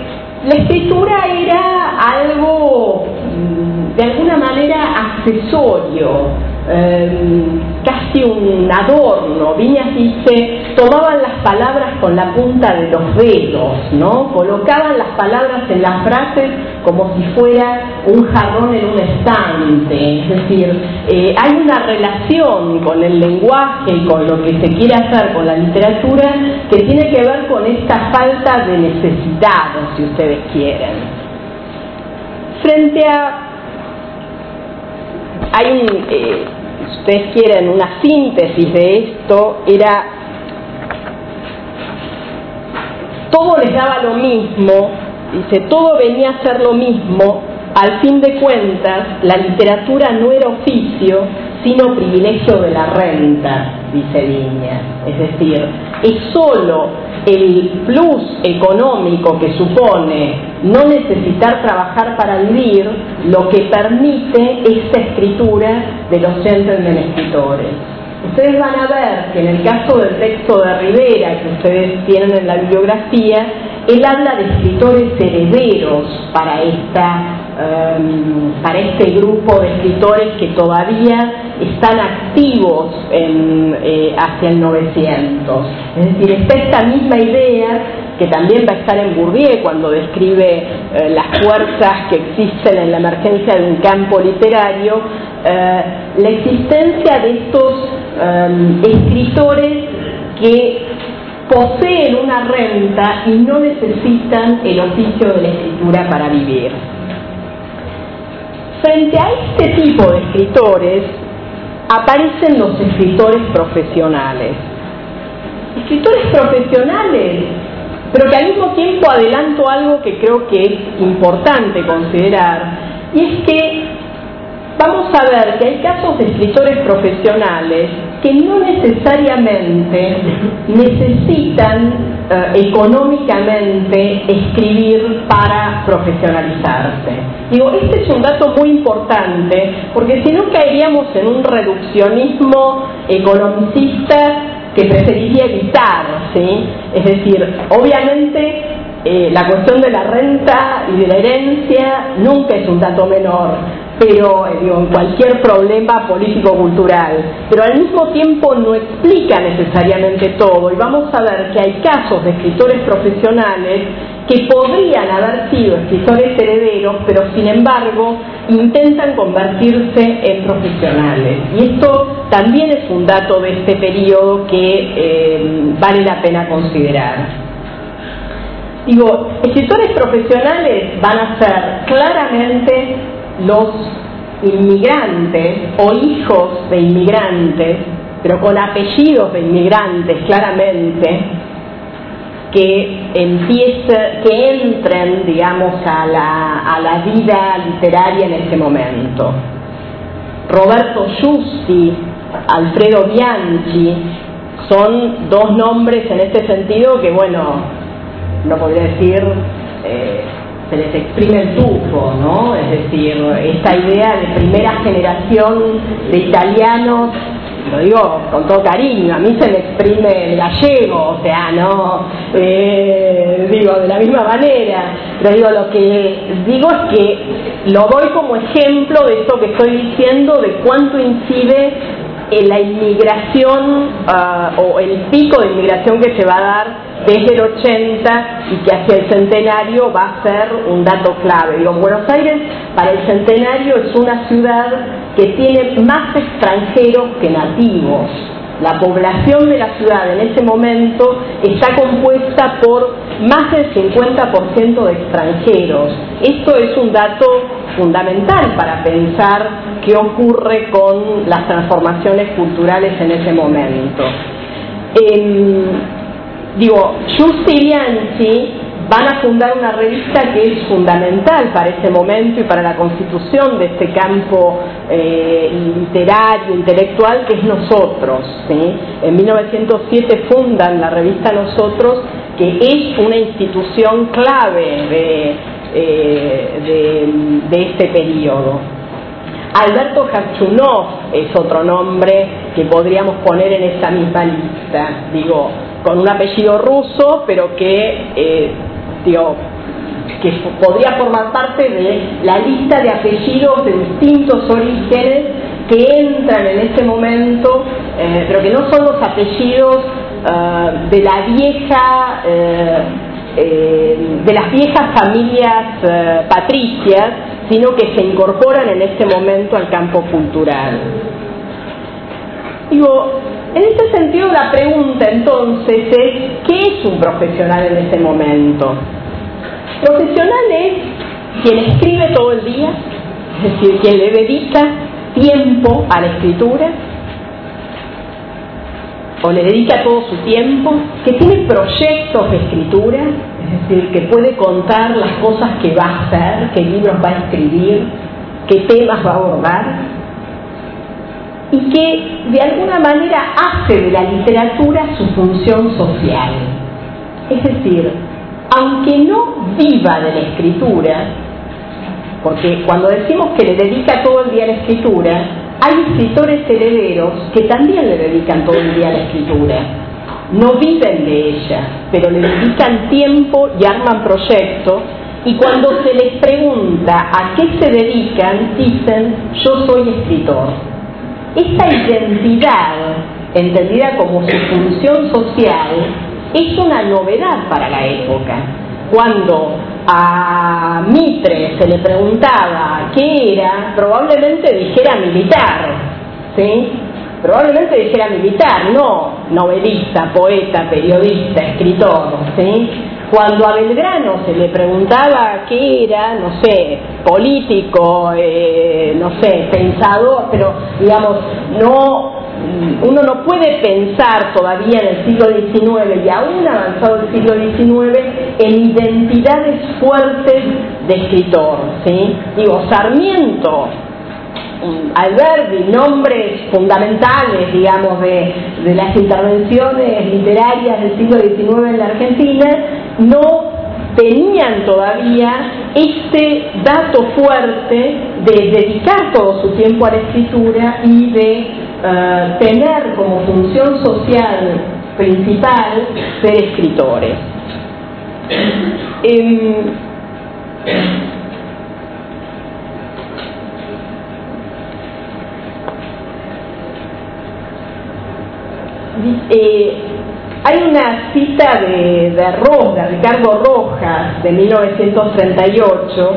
la escritura era algo mm, de alguna manera accesorio Em, casi un adorno. Viñas dice, tomaban las palabras con la punta de los dedos, ¿no? Colocaban las palabras en las frases como si fuera un jarrón en un estante. Es decir, eh, hay una relación con el lenguaje y con lo que se quiere hacer con la literatura que tiene que ver con esta falta de necesidad, si ustedes quieren. Frente a hay eh, si ustedes quieren, una síntesis de esto, era, todo les daba lo mismo, dice, todo venía a ser lo mismo, al fin de cuentas, la literatura no era oficio, sino privilegio de la renta, dice Viña. Es decir, es solo el plus económico que supone no necesitar trabajar para vivir lo que permite esta escritura de los gentlemen escritores. Ustedes van a ver que en el caso del texto de Rivera que ustedes tienen en la bibliografía, él habla de escritores herederos para, esta, em, para este grupo de escritores que todavía están activos eh, hacia el 900. Es decir, está esta misma idea que también va a estar en Bourdieu cuando describe eh, las fuerzas que existen en la emergencia de un campo literario, eh, la existencia de estos em, escritores que poseen una renta y no necesitan el oficio de la escritura para vivir. Frente a este tipo de escritores aparecen los escritores profesionales. Escritores profesionales, pero que al mismo tiempo adelanto algo que creo que es importante considerar, y es que vamos a ver que hay casos de escritores profesionales que no necesariamente necesitan eh, económicamente escribir para profesionalizarse. Digo, este es un dato muy importante porque si no caeríamos en un reduccionismo economicista que preferiría evitar, ¿sí? Es decir, obviamente eh, la cuestión de la renta y de la herencia nunca es un dato menor, pero eh, digo, en cualquier problema político-cultural, pero al mismo tiempo no explica necesariamente todo y vamos a ver que hay casos de escritores profesionales que podrían haber sido escritores herederos, pero sin embargo intentan convertirse en profesionales. Y esto también es un dato de este periodo que eh, vale la pena considerar. Digo, escritores profesionales van a ser claramente los inmigrantes o hijos de inmigrantes, pero con apellidos de inmigrantes claramente, que empiece, que entren, digamos, a la, a la vida literaria en ese momento. Roberto Giusti, Alfredo Bianchi, son dos nombres en este sentido que, bueno, no podría decir eh, se les exprime el tufo, ¿no? Es decir, esta idea de primera generación de italianos, lo digo con todo cariño, a mí se me exprime el gallego, o sea, no, eh, digo de la misma manera, pero digo, lo que digo es que lo doy como ejemplo de esto que estoy diciendo, de cuánto incide la inmigración uh, o el pico de inmigración que se va a dar desde el 80 y que hacia el centenario va a ser un dato clave. Digo, Buenos Aires para el centenario es una ciudad que tiene más extranjeros que nativos. La población de la ciudad en ese momento está compuesta por más del 50% de extranjeros. Esto es un dato fundamental para pensar qué ocurre con las transformaciones culturales en ese momento. Eh, digo, Bianchi van a fundar una revista que es fundamental para ese momento y para la constitución de este campo eh, literario, intelectual, que es Nosotros. En 1907 fundan la revista Nosotros, que es una institución clave de, eh, de, este periodo. Alberto Hachunov es otro nombre que podríamos poner en esta misma lista. Digo, con un apellido ruso, pero que, eh, que podría formar parte de la lista de apellidos de distintos orígenes que entran en ese momento, eh, pero que no son los apellidos eh, de vieja, de las viejas familias patricias, sino que se incorporan en este momento al campo cultural. Digo, en este sentido la pregunta entonces es, ¿qué es un profesional en ese momento? Profesional es quien escribe todo el día, es decir, quien le dedica tiempo a la escritura, o le dedica todo su tiempo, que tiene proyectos de escritura, es decir, que puede contar las cosas que va a hacer, qué libros va a escribir, qué temas va a abordar, y que de alguna manera hace de la literatura su función social. Es decir, aunque no viva de la escritura, porque cuando decimos que le dedica todo el día a la escritura, hay escritores herederos que también le dedican todo el día a la escritura. No viven de ella, pero le dedican tiempo y arman proyectos y cuando se les pregunta a qué se dedican, dicen, yo soy escritor. Esta identidad, entendida como su función social, es una novedad para la época. Cuando a Mitre se le preguntaba qué era, probablemente dijera militar, ¿sí? Probablemente dijera militar, no novelista, poeta, periodista, escritor, ¿sí? Cuando a Belgrano se le preguntaba qué era, no sé, político, eh, no sé, pensador, pero digamos, no, uno no puede pensar todavía en el siglo XIX y aún avanzado el siglo XIX en identidades fuertes de escritor, ¿sí? Digo, Sarmiento Alberti, nombres fundamentales, digamos, de, de, las intervenciones literarias del siglo XIX en la Argentina, no tenían todavía este dato fuerte de dedicar todo su tiempo a la escritura y de eh, tener como función social principal ser escritores. Em, eh, hay una cita de, de, Ricardo Rojas, de 1938,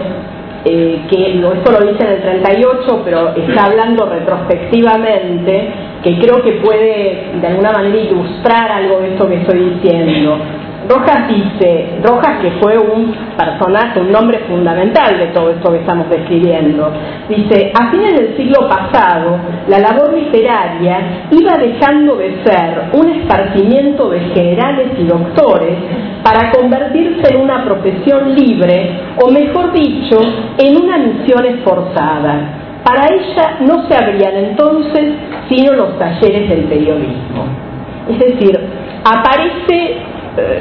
eh, que esto lo dice en el 38, pero está hablando retrospectivamente, que creo que puede de alguna manera ilustrar algo de esto que estoy diciendo. Rojas dice, Rojas que fue un personaje, un nombre fundamental de todo esto que estamos describiendo, dice, a fines del siglo pasado, la labor literaria iba dejando de ser un esparcimiento de generales y doctores para convertirse en una profesión libre, o mejor dicho, en una misión esforzada. Para ella no se abrían entonces sino los talleres del periodismo. Es decir, aparece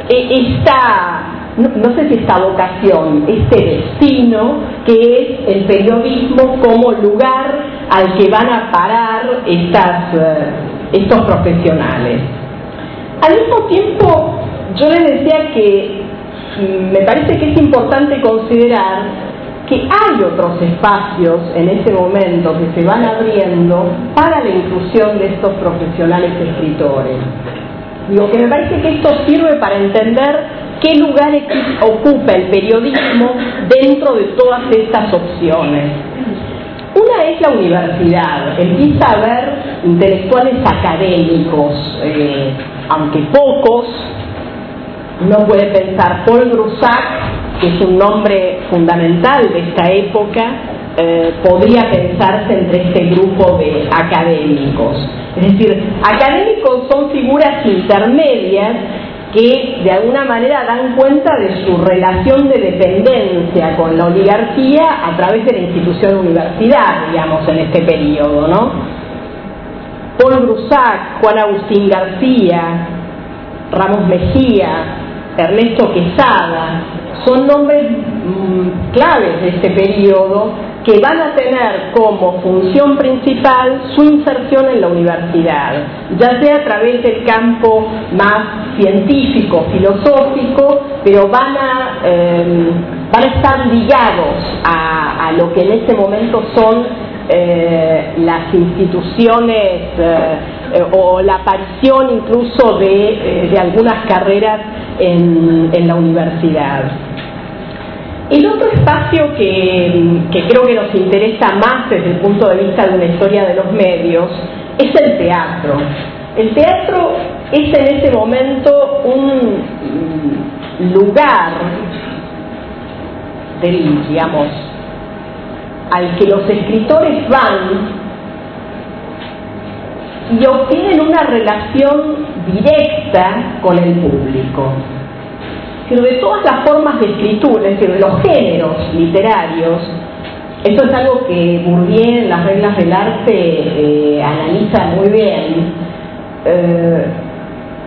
esta, no, sé si esta vocación, este destino que es el periodismo como lugar al que van a parar estas, eh, estos profesionales. Al mismo tiempo, yo les decía que mm, me parece que es importante considerar que hay otros espacios en ese momento que se van abriendo para la inclusión de estos profesionales escritores. Digo que me parece que esto sirve para entender qué lugar ocupa el periodismo dentro de todas estas opciones. Una es la universidad, empieza a haber intelectuales académicos, eh, aunque pocos, uno puede pensar Paul Grusac, que es un nombre fundamental de esta época, eh, podría pensarse entre este grupo de académicos. Es decir, académicos son figuras intermedias que de alguna manera dan cuenta de su relación de dependencia con la oligarquía a través de la institución universidad, digamos, en este periodo, ¿no? Paul Brusac, Juan Agustín García, Ramos Mejía, Ernesto Quesada, son nombres mm, claves de este periodo que van a tener como función principal su inserción en la universidad, ya sea a través del campo más científico, filosófico, pero van a, em, van a estar ligados a, lo que en ese momento son eh, las instituciones eh, o la aparición incluso de, algunas carreras en, la universidad. El otro espacio que, creo que nos interesa más desde el punto de vista de una historia de los medios es el teatro. El teatro es en ese momento un lugar del, digamos, al que los escritores van y obtienen una relación directa con el público. De todas las formas de escritura, es decir, de los géneros literarios, esto es algo que Bourdieu en las reglas del arte eh, analiza muy bien, eh,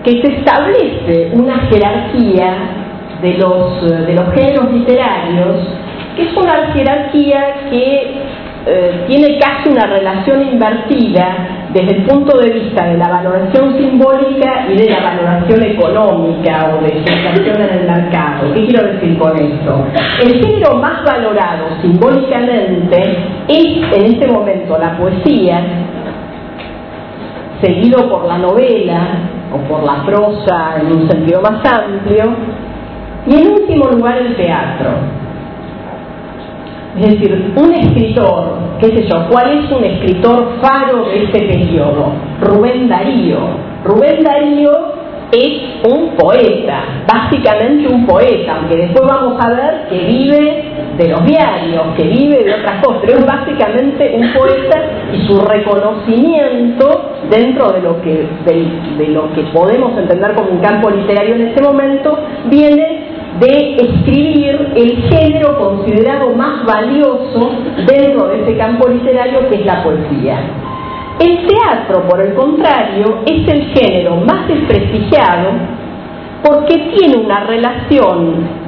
que se establece una jerarquía de los, de los géneros literarios, que es una jerarquía que eh, tiene casi una relación invertida desde el punto de vista de la valoración simbólica y de la valoración económica o de su en el mercado. ¿Qué quiero decir con esto? El género más valorado simbólicamente es en este momento la poesía, seguido por la novela o por la prosa en un sentido más amplio, y en último lugar el teatro. Es decir, un escritor, qué sé yo, ¿cuál es un escritor faro de este periodo? Rubén Darío. Rubén Darío es un poeta, básicamente un poeta, aunque después vamos a ver que vive de los diarios, que vive de otras cosas, pero es básicamente un poeta y su reconocimiento dentro de lo que, de lo que podemos entender como un campo literario en ese momento viene de escribir el género considerado más valioso dentro de ese campo literario que es la poesía. El teatro, por el contrario, es el género más desprestigiado porque tiene una relación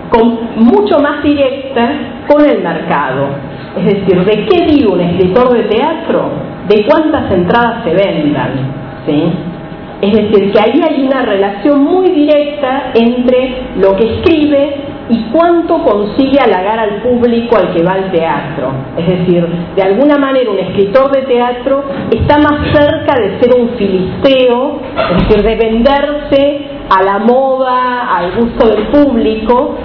mucho más directa con el mercado. Es decir, ¿de qué vive un escritor de teatro? De cuántas entradas se vendan. ¿sí? Es decir, que ahí hay una relación muy directa entre lo que escribe y cuánto consigue halagar al público al que va al teatro. Es decir, de alguna manera un escritor de teatro está más cerca de ser un filisteo, es decir, de venderse a la moda, al gusto del público,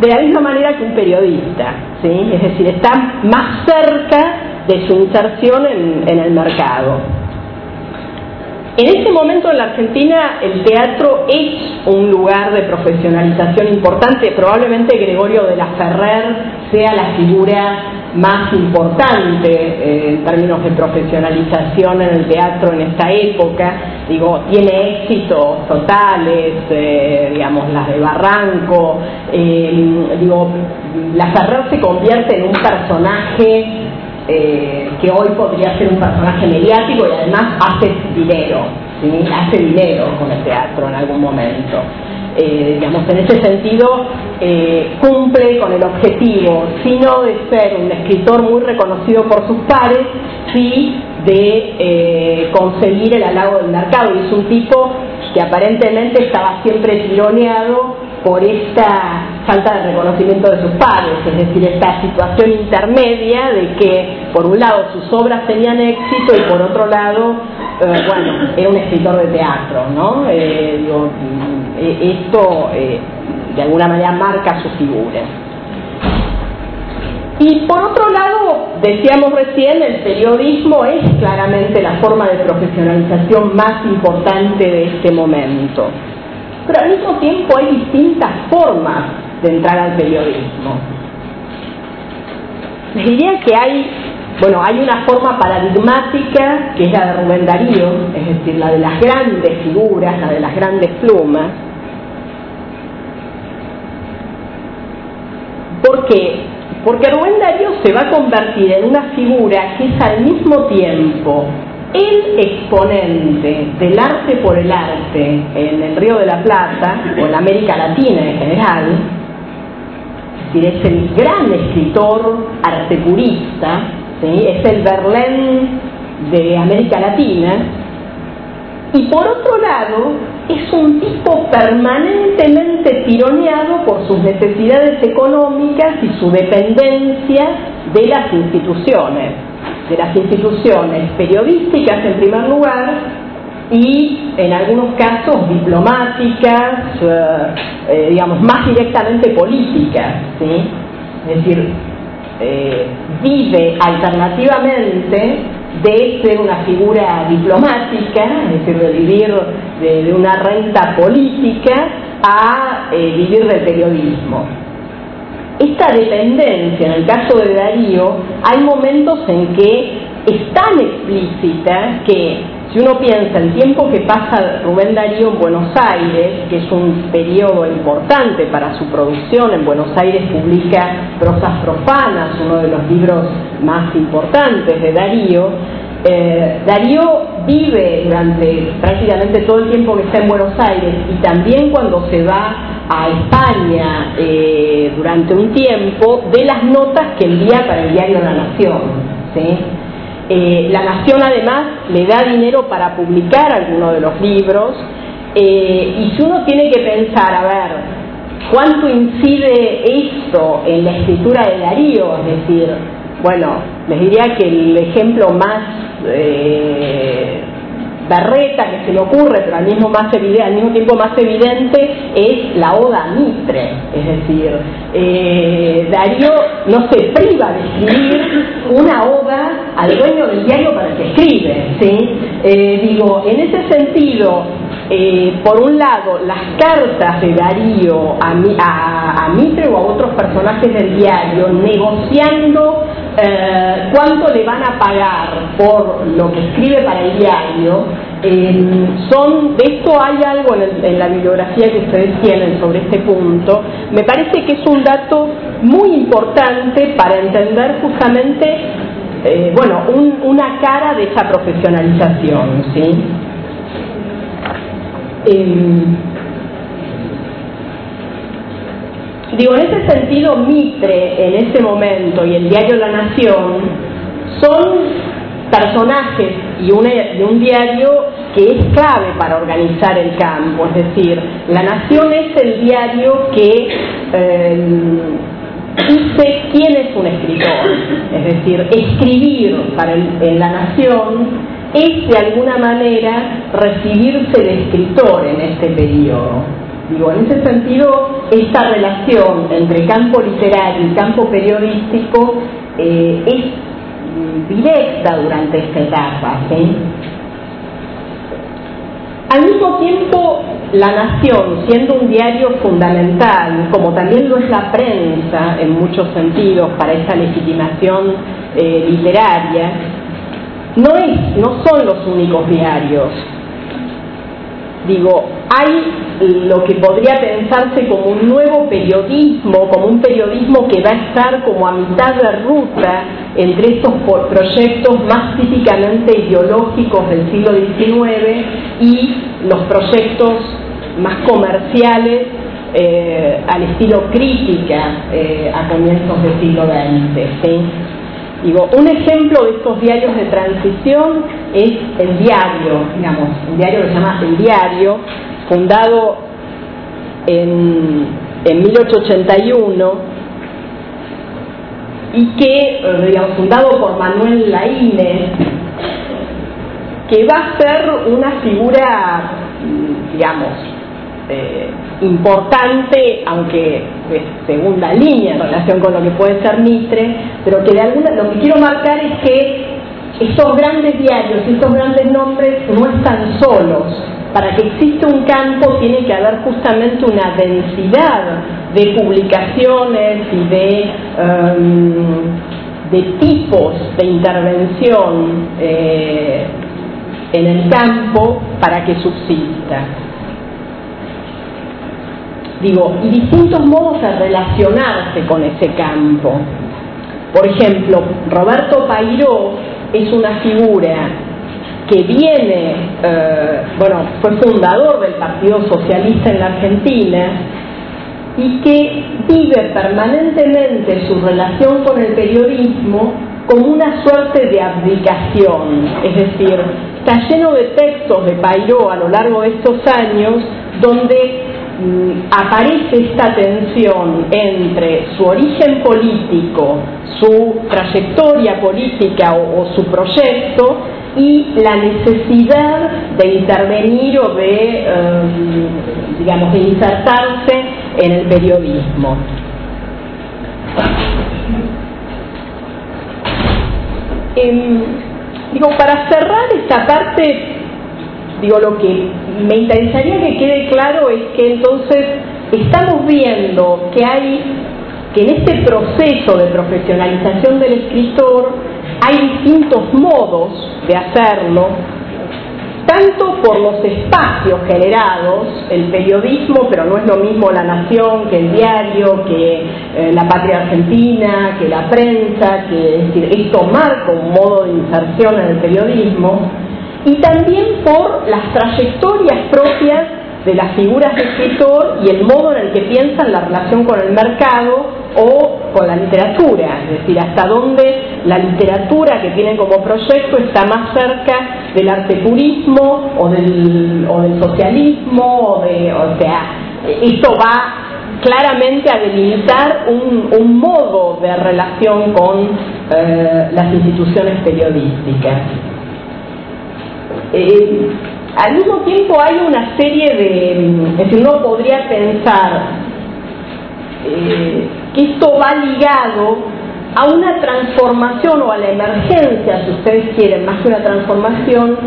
de la misma manera que un periodista. ¿sí? Es decir, está más cerca de su inserción en el mercado. En este momento en la Argentina el teatro es un lugar de profesionalización importante. Probablemente Gregorio de la Ferrer sea la figura más importante eh, en términos de profesionalización en el teatro en esta época. Digo, tiene éxitos totales, eh, digamos, las de Barranco. Eh, digo, la Ferrer se convierte en un personaje eh, que hoy podría ser un personaje mediático y además hace dinero, hace dinero con el teatro en algún momento. Eh, digamos, en ese sentido eh, cumple con el objetivo, sino de ser un escritor muy reconocido por sus pares, sí de conseguir el halago del mercado. Y es un tipo que aparentemente estaba siempre tironeado por esta falta de reconocimiento de sus padres, es decir, esta situación intermedia de que por un lado sus obras tenían éxito y por otro lado, eh, bueno, era un escritor de teatro, ¿no? Eh, digo, eh, esto de alguna manera marca su figura. Y por otro lado, decíamos recién, el periodismo es claramente la forma de profesionalización más importante de este momento. Pero al mismo tiempo hay distintas formas de entrar al periodismo. Les diría que hay, bueno, hay una forma paradigmática que es la de Rubén Darío, es decir, la de las grandes figuras, la de las grandes plumas. ¿Por qué? Porque Rubén Darío se va a convertir en una figura que es al mismo tiempo el exponente del arte por el arte en el Río de la Plata, o en América Latina en general, decir, es el gran escritor artepurista, es el Berlín de América Latina, y por otro lado, es un tipo permanentemente tironeado por sus necesidades económicas y su dependencia de las instituciones. de las instituciones periodísticas en primer lugar y en algunos casos diplomáticas, eh, eh, digamos, más directamente políticas, ¿sí? Es decir, eh, vive alternativamente de ser una figura diplomática, es decir, de vivir de, una renta política, a vivir del periodismo. Esta dependencia, en el caso de Darío, hay momentos en que es tan explícita que si uno piensa el tiempo que pasa Rubén Darío en Buenos Aires, que es un periodo importante para su producción, en Buenos Aires publica Prosas Profanas, uno de los libros más importantes de Darío, eh, Darío vive durante prácticamente todo el tiempo que está en Buenos Aires y también cuando se va a España eh, durante un tiempo de las notas que envía para el diario La Nación. ¿sí? Eh, la Nación además le da dinero para publicar algunos de los libros eh, y si uno tiene que pensar, a ver, ¿cuánto incide esto en la escritura de Darío? Es decir, bueno, les diría que el ejemplo más eh, berreta que se le ocurre, pero al mismo, tiempo más evidente, es la Oda Mitre. Es decir, eh, Darío no se priva de escribir una oda al dueño del diario para el que escribe. ¿sí? Eh, digo, en ese sentido, eh, por un lado, las cartas de Darío a, Mitre o a otros personajes del diario negociando eh, cuánto le van a pagar por lo que escribe para el diario, eh, de esto hay algo en, la bibliografía que ustedes tienen sobre este punto, me parece que es un dato muy importante para entender justamente, bueno, una cara de esa profesionalización, ¿sí? Em, digo, en ese sentido, Mitre en ese momento y el diario La Nación son personajes y un, diario que es clave para organizar el campo, es decir, La Nación es el diario que em, dice quién es un escritor, es decir, escribir en La Nación es de alguna manera recibirse de escritor en este periodo. Digo, en ese sentido, esta relación entre campo literario y campo periodístico eh, es directa durante esta etapa. Al mismo tiempo, La Nación, siendo un diario fundamental, como también lo es la prensa en muchos sentidos para esa legitimación eh, literaria, no, es, no son los únicos diarios. Digo, hay lo que podría pensarse como un nuevo periodismo, como un periodismo que va a estar como a mitad de ruta entre estos proyectos más típicamente ideológicos del siglo XIX y los proyectos más comerciales eh, al estilo crítica eh, a comienzos del siglo XX. Digo, un ejemplo de estos diarios de transición es el diario, digamos, un diario que se llama El Diario, fundado en, en 1881 y que, eh, digamos, fundado por Manuel Laínez, que va a ser una figura, digamos, eh, importante, aunque de segunda línea en relación con lo que puede ser Mitre, pero que de alguna, lo que quiero marcar es que estos grandes diarios, estos grandes nombres no están solos. Para que exista un campo tiene que haber justamente una densidad de publicaciones y de, em, de tipos de intervención eh, en el campo para que subsista digo, y distintos modos de relacionarse con ese campo. Por ejemplo, Roberto Pairó es una figura que viene, eh, bueno, fue fundador del Partido Socialista en la Argentina y que vive permanentemente su relación con el periodismo como una suerte de abdicación, es decir, está lleno de textos de Pairó a lo largo de estos años donde aparece esta tensión entre su origen político, su trayectoria política o, su proyecto y la necesidad de intervenir o de, em, digamos, de insertarse en el periodismo. Em, digo, para cerrar esta parte, digo, lo que me interesaría que quede claro es que entonces estamos viendo que hay que en este proceso de profesionalización del escritor hay distintos modos de hacerlo, tanto por los espacios generados, el periodismo, pero no es lo mismo la nación que el diario, que eh, la patria argentina, que la prensa, que es decir, esto marca un modo de inserción en el periodismo, y también por las trayectorias propias de las figuras de escritor y el modo en el que piensan la relación con el mercado o con la literatura, es decir, hasta dónde la literatura que tienen como proyecto está más cerca del arte purismo o del, o del socialismo, o, de, o sea, esto va claramente a delimitar un, modo de relación con eh, las instituciones periodísticas. Eh, al mismo tiempo hay una serie de, es decir, uno podría pensar eh, que esto va ligado a una transformación o a la emergencia, si ustedes quieren, más que una transformación,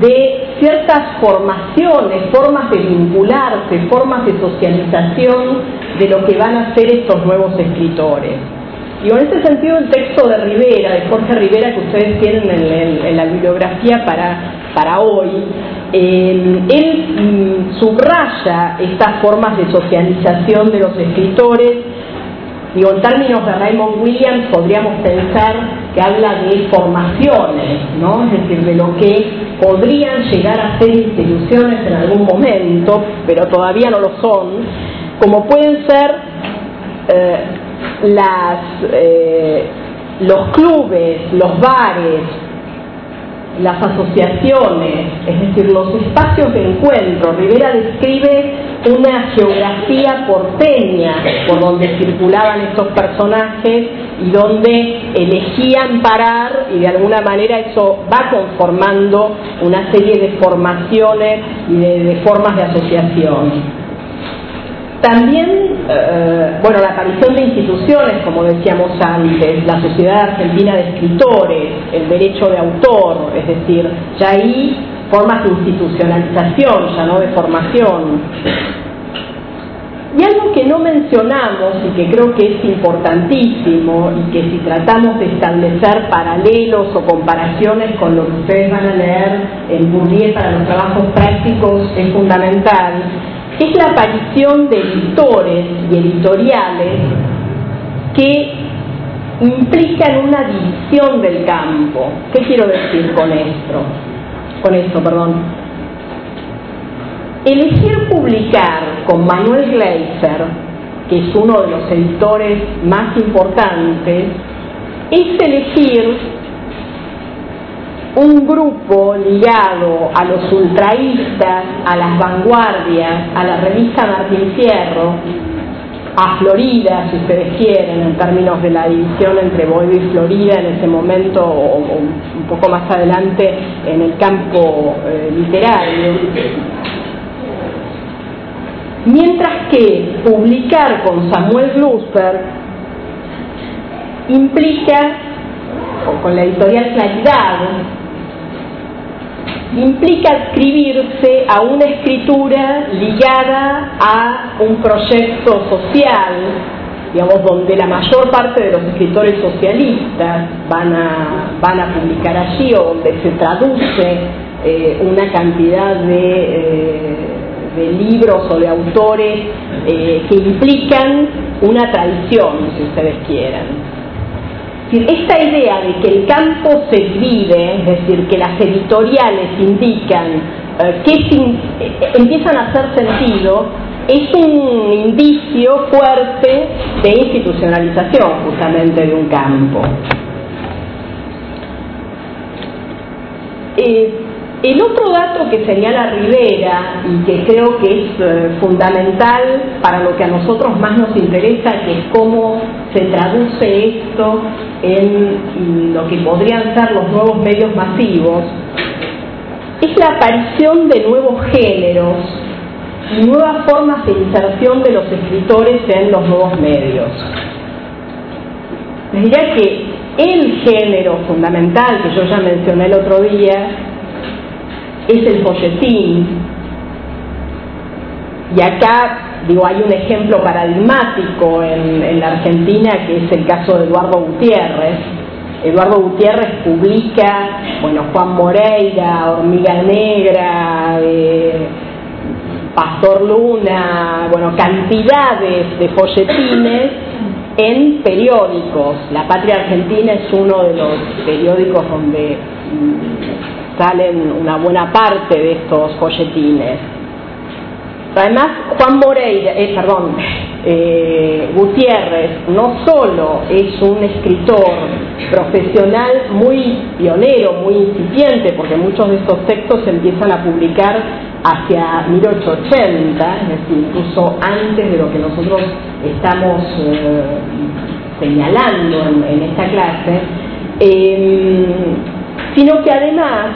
de ciertas formaciones, formas de vincularse, formas de socialización de lo que van a ser estos nuevos escritores. Y en ese sentido el texto de Rivera, de Jorge Rivera, que ustedes tienen en, la bibliografía para, para hoy, él mm, subraya estas formas de socialización de los escritores. Digo, en términos de Raymond Williams podríamos pensar que habla de formaciones, ¿no? es decir, de lo que podrían llegar a ser instituciones en algún momento, pero todavía no lo son, como pueden ser eh, las, eh, los clubes, los bares, las asociaciones, es decir, los espacios de encuentro. Rivera describe una geografía porteña por donde circulaban estos personajes y donde elegían parar y de alguna manera eso va conformando una serie de formaciones y de formas de asociación. También, eh, bueno, la aparición de instituciones, como decíamos antes, la Sociedad Argentina de Escritores, el derecho de autor, es decir, ya hay formas de institucionalización, ya no de formación. Y algo que no mencionamos y que creo que es importantísimo y que si tratamos de establecer paralelos o comparaciones con lo que ustedes van a leer en Bourdieu para los trabajos prácticos es fundamental, es la aparición de editores y editoriales que implican una división del campo. ¿Qué quiero decir con esto? Con esto, perdón. Elegir publicar con Manuel Gleiser, que es uno de los editores más importantes, es elegir un grupo ligado a los ultraístas, a las vanguardias, a la revista Martín Fierro, a Florida, si ustedes quieren, en términos de la división entre Boedo y Florida en ese momento, o, un poco más adelante en el campo eh, literario. Mientras que publicar con Samuel Glusper implica, o con la editorial Claridad, implica adscribirse a una escritura ligada a un proyecto social, digamos, donde la mayor parte de los escritores socialistas van a, van a publicar allí o donde se traduce eh, una cantidad de, eh, de, libros o de autores eh, que implican una tradición, si ustedes quieren esta idea de que el campo se divide, es decir, que las editoriales indican eh, que eh, empiezan a hacer sentido, es un indicio fuerte de institucionalización justamente de un campo. Eh, el otro dato que señala Rivera y que creo que es eh, fundamental para lo que a nosotros más nos interesa, que es cómo se traduce esto en lo que podrían ser los nuevos medios masivos, es la aparición de nuevos géneros y nuevas formas de inserción de los escritores en los nuevos medios. Les diría que el género fundamental que yo ya mencioné el otro día es el folletín. Y acá, digo, hay un ejemplo paradigmático en, en la Argentina que es el caso de Eduardo Gutiérrez. Eduardo Gutiérrez publica, bueno, Juan Moreira, Hormiga Negra, eh, Pastor Luna, bueno, cantidades de folletines en periódicos. La Patria Argentina es uno de los periódicos donde salen una buena parte de estos folletines. Además, Juan Moreira, eh, perdón, eh, Gutiérrez no solo es un escritor profesional muy pionero, muy incipiente, porque muchos de estos textos se empiezan a publicar hacia 1880, es decir, incluso antes de lo que nosotros estamos eh, señalando en, esta clase, em, sino que además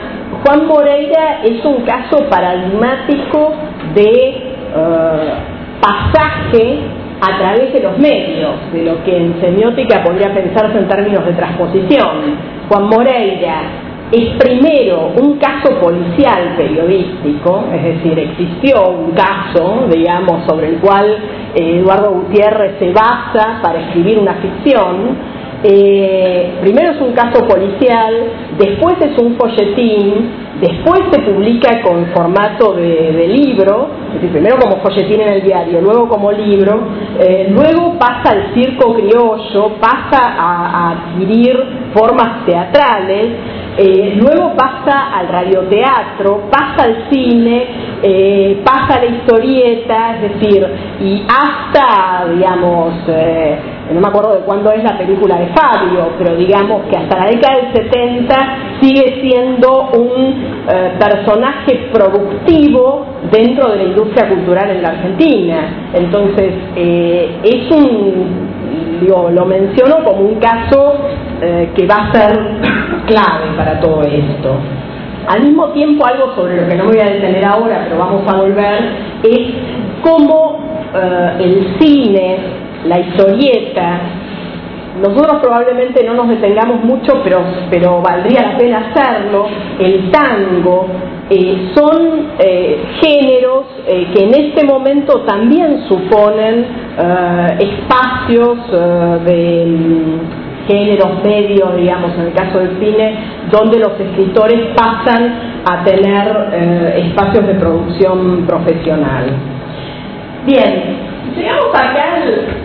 Juan Moreira es un caso paradigmático de eh, pasaje a través de los medios, de lo que en semiótica podría pensarse en términos de transposición. Juan Moreira es primero un caso policial periodístico, es decir, existió un caso, digamos, sobre el cual eh, Eduardo Gutiérrez se basa para escribir una ficción. Eh, primero es un caso policial, después es un folletín, después se publica con formato de, libro, es decir, primero como folletín en el diario, luego como libro, eh, luego pasa al circo criollo, pasa a adquirir formas teatrales, eh, luego pasa al radioteatro, pasa al cine, eh, pasa a la historieta, es decir, y hasta, digamos, eh, no me acuerdo de cuándo es la película de Fabio, pero digamos que hasta la década del 70 sigue siendo un personaje productivo dentro de la industria cultural en la Argentina. Entonces, es un lo menciono como un caso eh, que va a ser clave para todo esto. Al mismo tiempo, algo sobre lo que no me voy a detener ahora, pero vamos a volver, es cómo eh, el cine, la historieta, nosotros probablemente no nos detengamos mucho, pero, valdría la pena hacerlo, el tango, eh, son eh, géneros eh, que en este momento también suponen espacios de mm, géneros medios, digamos, en el caso del cine, donde los escritores pasan a tener espacios de producción profesional. Bien, llegamos acá al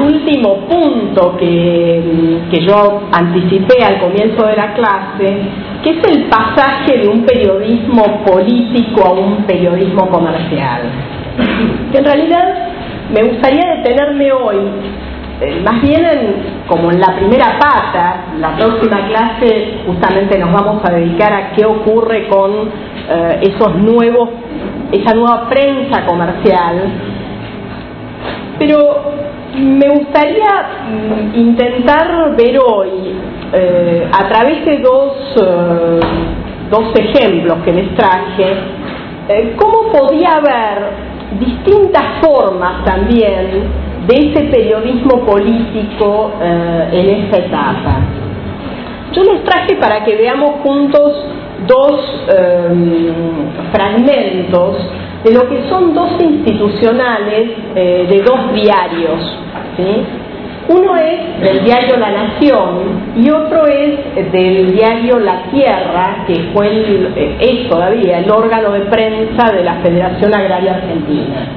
último punto que, que, yo anticipé al comienzo de la clase, que es el pasaje de un periodismo político a un periodismo comercial. En realidad me gustaría detenerme hoy, eh, más bien como en la primera pata, la próxima clase justamente nos vamos a dedicar a qué ocurre con eh, esos nuevos, esa nueva prensa comercial. Pero me gustaría mm, intentar ver hoy, eh, a través de dos, eh, dos ejemplos que les traje, eh, cómo podía haber distintas formas también de ese periodismo político en esta etapa. Yo les traje para que veamos juntos dos fragmentos de lo que son dos institucionales de dos diarios. Uno es del diario La Nación y otro es del diario La Tierra, que fue eh, es todavía el órgano de prensa de la Federación Agraria Argentina.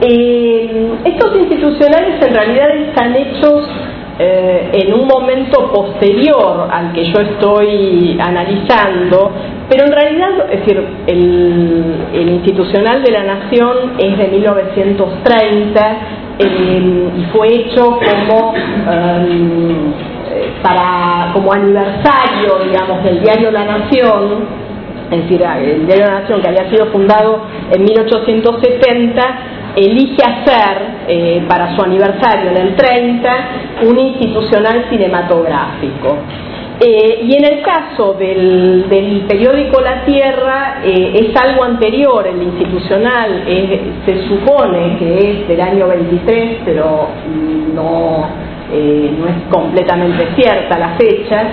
Eh, estos institucionales en realidad están hechos eh, en un momento posterior al que yo estoy analizando, pero en realidad, es decir, el, institucional de la Nación es de 1930 y fue hecho como em, para como aniversario digamos del diario La Nación es decir, el Diario de la Nación, que había sido fundado en 1870, elige hacer eh, para su aniversario en el 30 un institucional cinematográfico. Eh, y en el caso del, periódico La Tierra eh, es algo anterior, el institucional se supone que es del año 23, pero no, no es completamente cierta la fecha,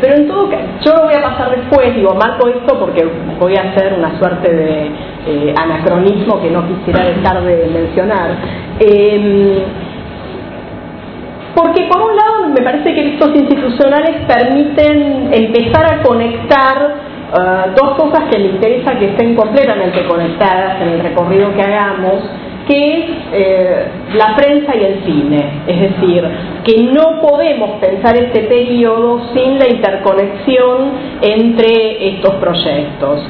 pero en todo caso, yo lo voy a pasar después, digo, marco esto porque voy a hacer una suerte de eh, anacronismo que no quisiera dejar de mencionar. Em, porque por un lado me parece que estos institucionales permiten empezar a conectar eh, dos cosas que me interesa que estén completamente conectadas en el recorrido que hagamos que es eh, la prensa y el cine. Es decir, que no podemos pensar este periodo sin la interconexión entre estos proyectos.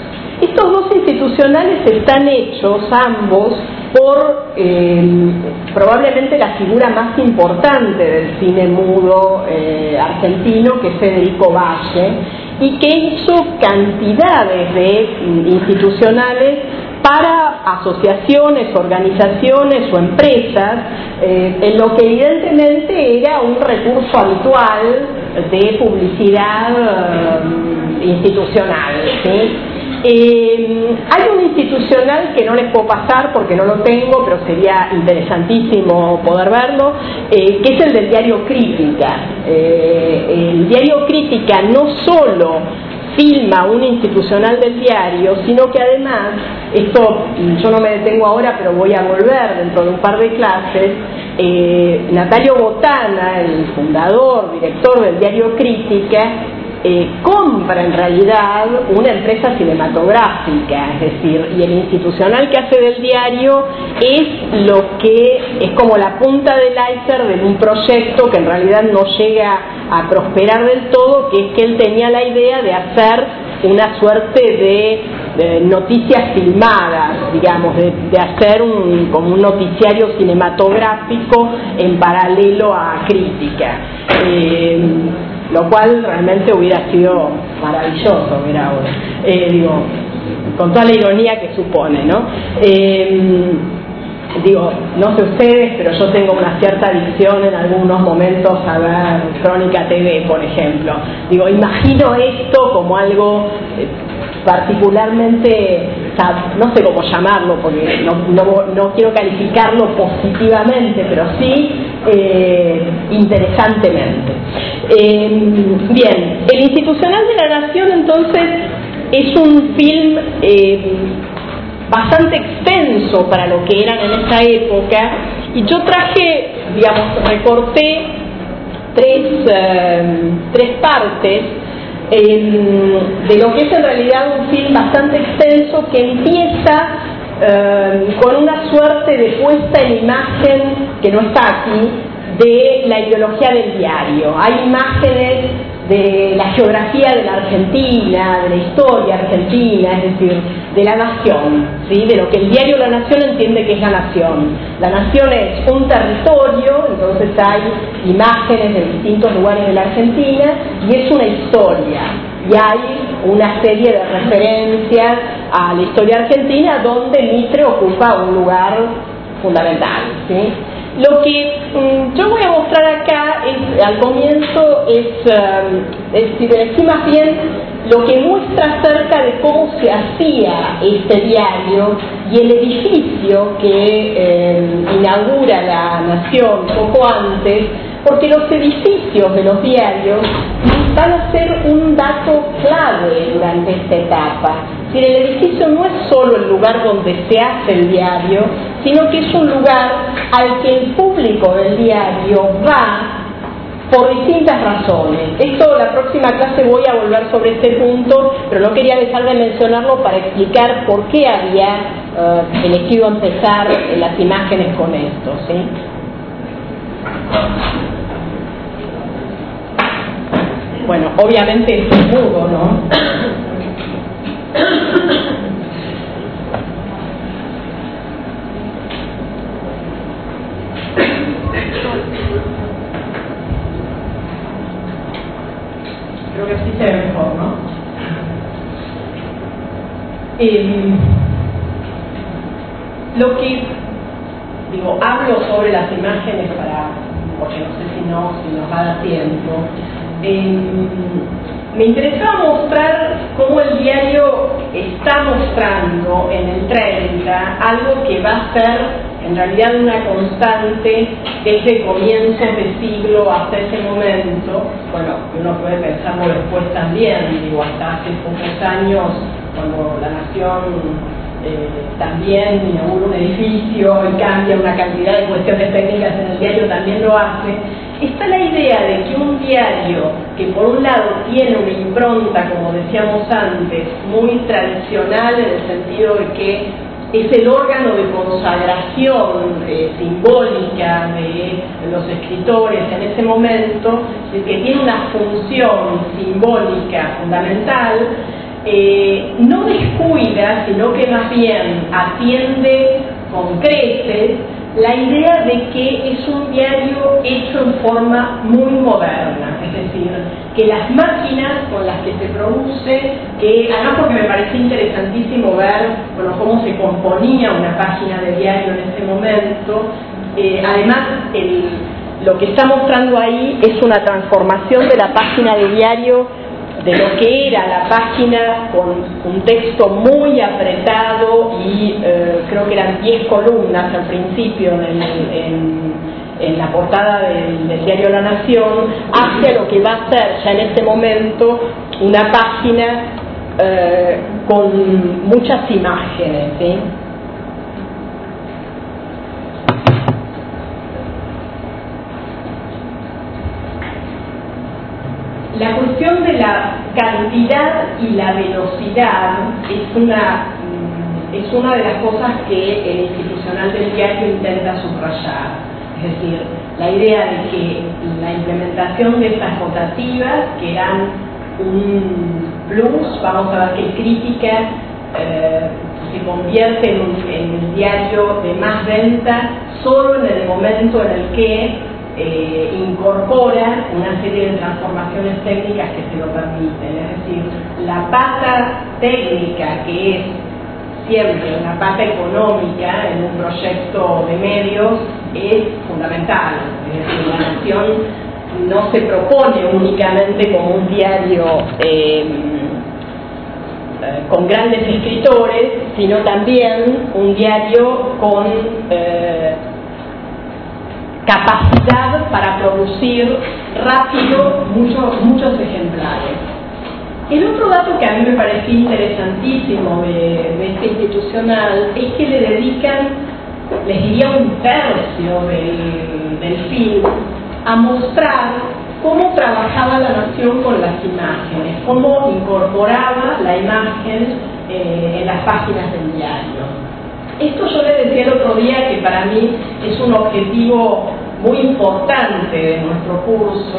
Estos dos institucionales están hechos ambos por eh, probablemente la figura más importante del cine mudo eh, argentino, que es Federico Valle, y que hizo cantidades de institucionales para asociaciones, organizaciones o empresas, eh, en lo que evidentemente era un recurso habitual de publicidad eh, institucional. Eh, hay un institucional que no les puedo pasar porque no lo tengo, pero sería interesantísimo poder verlo, que es el del diario Crítica. el diario Crítica no solo filma un institucional del diario, sino que además, esto yo no me detengo ahora, pero voy a volver dentro de un par de clases, eh, Natalio Botana, el fundador, director del diario Crítica, eh, compra en realidad una empresa cinematográfica, es decir, y el institucional que hace del diario es lo que es como la punta del iceberg de un proyecto que en realidad no llega a prosperar del todo, que es que él tenía la idea de hacer una suerte de, noticias filmadas, digamos, de, hacer un, como un noticiario cinematográfico en paralelo a crítica. Eh, lo cual realmente hubiera sido maravilloso, mira eh, digo, con toda la ironía que supone, ¿no? Eh, digo, no sé ustedes, pero yo tengo una cierta adicción en algunos momentos a ver Crónica TV, por ejemplo. Digo, imagino esto como algo eh, no sé cómo llamarlo, porque no, quiero calificarlo positivamente, pero sí eh, interesantemente. Eh, bien, el institucional de la nación entonces es un film bastante extenso para lo que eran en esa época y yo traje, digamos, recorté tres, tres partes de lo que es en realidad un film bastante extenso que empieza eh, con una suerte de puesta en imagen que no está aquí de la ideología del diario. Hay imágenes de la geografía de la Argentina, de la historia argentina, es decir, de la nación, ¿sí? de lo que el diario La Nación entiende que es la nación. La nación es un territorio, entonces hay imágenes de distintos lugares de la Argentina y es una historia. Y hay una serie de referencias a la historia argentina donde Mitre ocupa un lugar fundamental. ¿sí? Lo que mm, yo voy a mostrar acá es, al comienzo es, um, decir, más bien lo que muestra acerca de cómo se hacía este diario y el edificio que eh, inaugura la Nación poco antes, porque los edificios de los diarios van a ser un dato clave durante esta etapa. Si el edificio no es solo el lugar donde se hace el diario, sino que es un lugar al que el público del diario va por distintas razones. Esto la próxima clase voy a volver sobre este punto, pero no quería dejar de mencionarlo para explicar por qué había eh, elegido empezar las imágenes con esto. ¿sí? Bueno, obviamente es mudo, ve mejor, ¿no? Em, lo que, digo, hablo sobre las imágenes para, porque no sé si no, si nos va a dar tiempo. Em, me interesaba mostrar cómo el diario está en el 30 algo que va a ser en realidad una constante desde comienzos de siglo hasta ese momento. Bueno, uno puede pensarlo después también, digo, hasta hace pocos años, cuando la nación eh, también inaugura un edificio y cambia una cantidad de cuestiones técnicas en el diario, también lo hace. Está la idea de que un diario que por un lado tiene una impronta, como decíamos antes, muy tradicional en el sentido de que es el órgano de consagración eh, simbólica de los escritores en ese momento, que tiene una función simbólica fundamental, eh, no descuida, sino que más bien atiende con creces la idea de que es un diario hecho en forma muy moderna, es decir, que las máquinas con las que se produce, que además porque me parece interesantísimo ver bueno, cómo se componía una página de diario en ese momento, eh, además lo que está mostrando ahí es una transformación de la página de diario de lo que era la página con un texto muy apretado y eh, creo que eran 10 columnas al principio en, la portada del, diario La Nación, hacia lo que va a ser ya en este momento una página eh, con muchas imágenes. La cuestión de la cantidad y la velocidad es una, mm, es una de las cosas que el institucional del diario intenta subrayar. Es decir, la idea de que la implementación de estas rotativas, que eran un plus, vamos a ver qué crítica eh, se convierte en, un, el diario de más venta solo en el momento en el que eh, incorpora una serie de transformaciones técnicas que se lo permiten. Es decir, la pata técnica, que es siempre una pata económica en un proyecto de medios, es fundamental. Es decir, la nación no se propone únicamente como un diario eh, eh, con grandes escritores, sino también un diario con capacidad para producir rápido muchos, muchos ejemplares. El otro dato que a mí me parecía interesantísimo de, este institucional es que le dedican, les diría un tercio del, del film, a mostrar cómo trabajaba la nación con las imágenes, cómo incorporaba la imagen eh, en las páginas del diario. Esto yo le decía el otro día que para mí es un objetivo muy importante de nuestro curso,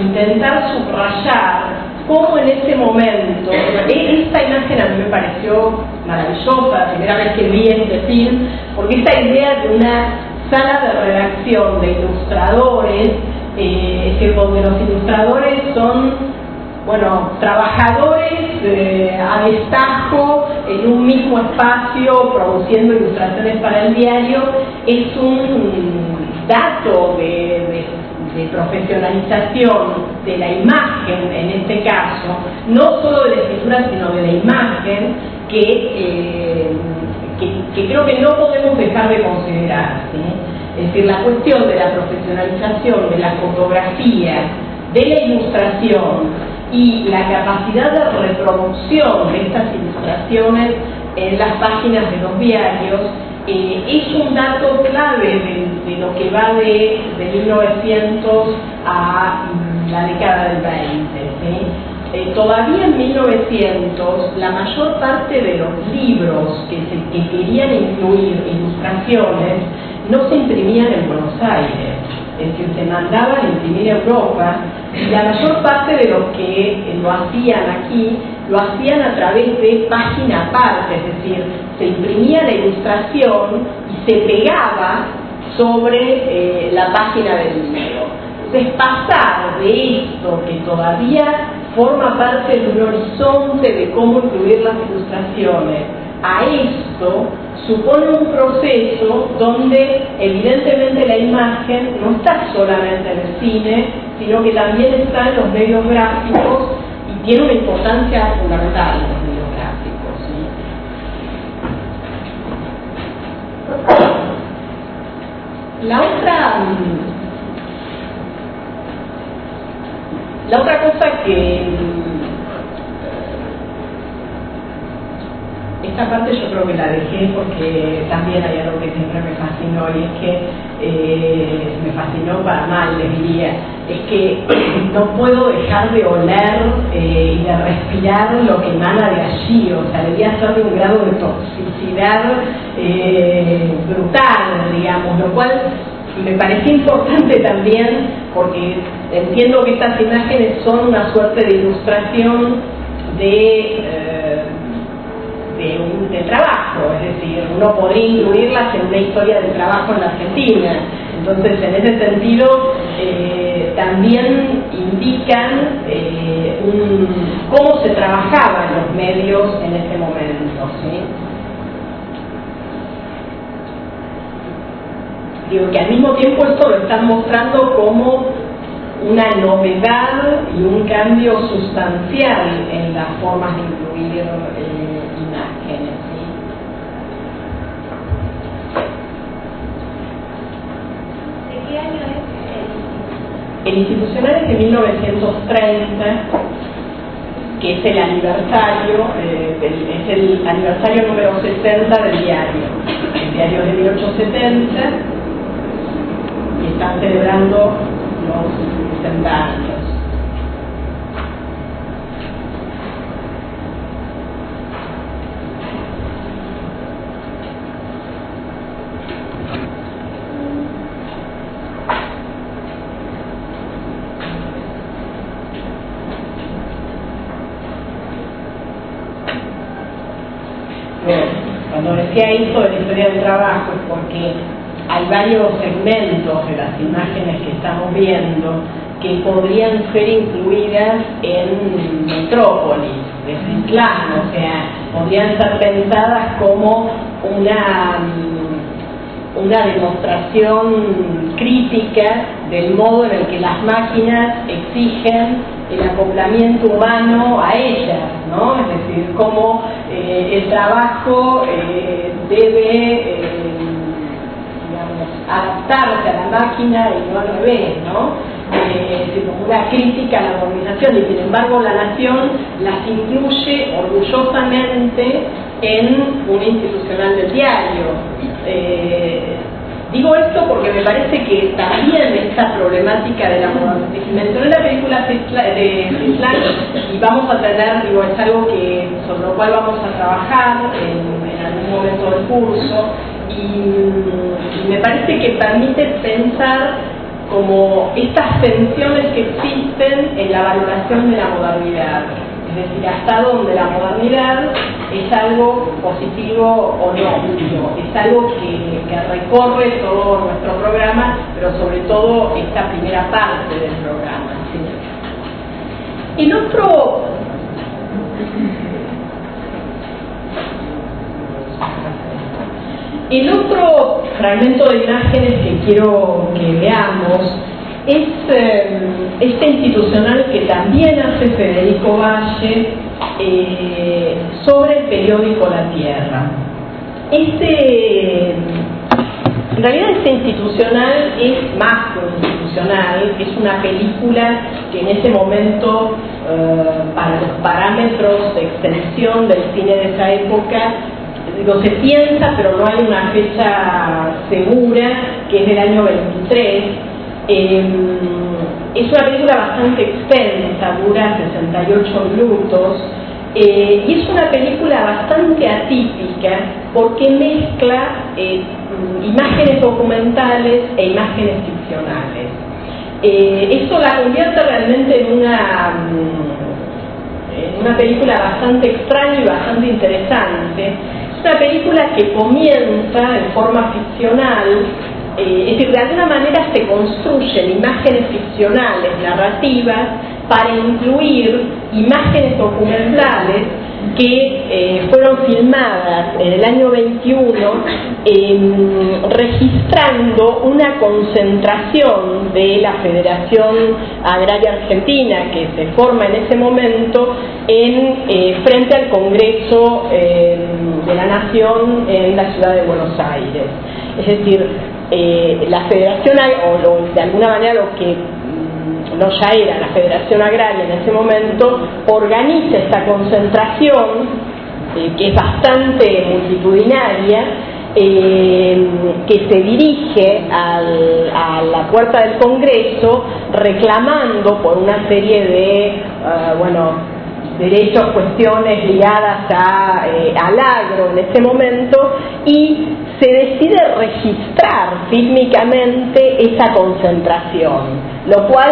intentar subrayar cómo en ese momento, e-, esta imagen a mí me pareció maravillosa, primera vez que vi este film, porque esta idea de una sala de redacción de ilustradores, eh, que donde los ilustradores son bueno, trabajadores a destajo en un mismo espacio produciendo ilustraciones para el diario, es un dato de, profesionalización de la imagen en este caso, no solo de la escritura, sino de la imagen, que, eh, que, creo que no podemos dejar de considerar. Es decir, la cuestión de la profesionalización de la fotografía, de la ilustración, y la capacidad de reproducción de estas ilustraciones en las páginas de los diarios eh, es un dato clave de, lo que va de, 1900 a mm, la década del 20. Eh, todavía en 1900 la mayor parte de los libros que querían incluir ilustraciones no se imprimían en Buenos Aires, es decir, se mandaban a imprimir a Europa y la mayor parte de los que lo hacían aquí lo hacían a través de página aparte, es decir, se imprimía la ilustración y se pegaba sobre eh, la página del libro. Entonces pasar de esto que todavía forma parte de un horizonte de cómo incluir las ilustraciones a esto supone un proceso donde evidentemente la imagen no está solamente en el cine, sino que también está en los medios gráficos y tiene una importancia fundamental en los medios gráficos. La otra la otra cosa que esta parte yo creo que la dejé porque también hay algo que siempre me fascinó y es que eh, me fascinó para mal, les diría, es que no puedo dejar de oler eh, y de respirar lo que emana de allí, o sea, debía ser de un grado de toxicidad eh, brutal, digamos, lo cual me parecía importante también porque entiendo que estas imágenes son una suerte de ilustración de de, un, de trabajo, es decir, uno podría incluirlas en una historia del trabajo en la Argentina. Entonces, en ese sentido, eh, también indican eh, un, cómo se trabajaba en los medios en ese momento. Digo que al mismo tiempo esto lo están mostrando como una novedad y un cambio sustancial en las formas de incluir eh, imágenes. ¿De qué año es El institucional es de 1930, que es el aniversario, eh, del- es el aniversario número 60 del diario. El diario es de 1870 y están celebrando los 60 años. Bueno, cuando decía esto de la historia del trabajo es porque hay varios segmentos de las imágenes que estamos viendo que podrían ser incluidas en Metrópolis, de Islam, o sea, podrían ser pensadas como una, mm, una demostración crítica del modo en el que las máquinas exigen el acoplamiento humano a ellas, ¿no? Es decir, cómo eh, el trabajo eh, debe eh, adaptarse a la máquina y no al revés, ¿no? Eh, una crítica a la organización y sin embargo la nación las incluye orgullosamente en un institucional del diario. Eh, Digo esto porque me parece que también esta problemática de la modernización, mencioné la película de Islam y vamos a tener, digo, es algo que, sobre lo cual vamos a trabajar en algún momento del curso y, me parece que permite pensar como estas tensiones que existen en la valoración de la modernidad. Es decir, hasta dónde la modernidad es algo positivo o no, es algo que, que recorre todo nuestro programa, pero sobre todo esta primera parte del programa. ¿sí? El otro El otro fragmento de imágenes que quiero que veamos es eh, este institucional que también hace Federico Valle eh, sobre el periódico La Tierra. Este, en realidad este institucional es más que un institucional, es una película que en ese momento, eh, para los parámetros de extensión del cine de esa época, digo, se piensa, pero no hay una fecha segura, que es del año 23. Eh, es una película bastante extensa, dura 68 minutos, eh, y es una película bastante atípica porque mezcla eh, imágenes documentales e imágenes ficcionales. esto la convierte realmente en una, en una película bastante extraña y bastante interesante una película que comienza en forma ficcional, eh, es decir, de alguna manera se construyen imágenes ficcionales, narrativas, para incluir imágenes documentales que eh, fueron filmadas en el año 21 em, registrando una concentración de la Federación Agraria Argentina que se forma en ese momento en eh, frente al Congreso em, de la Nación en la ciudad de Buenos Aires. Es decir, eh, la Federación, o de alguna manera lo que no ya era la Federación Agraria en ese momento, organiza esta concentración, eh, que es bastante multitudinaria, eh, que se dirige a la puerta del Congreso reclamando por una serie de, eh, bueno, derechos, cuestiones ligadas a, al agro en ese momento y se decide registrar fílmicamente esa concentración lo cual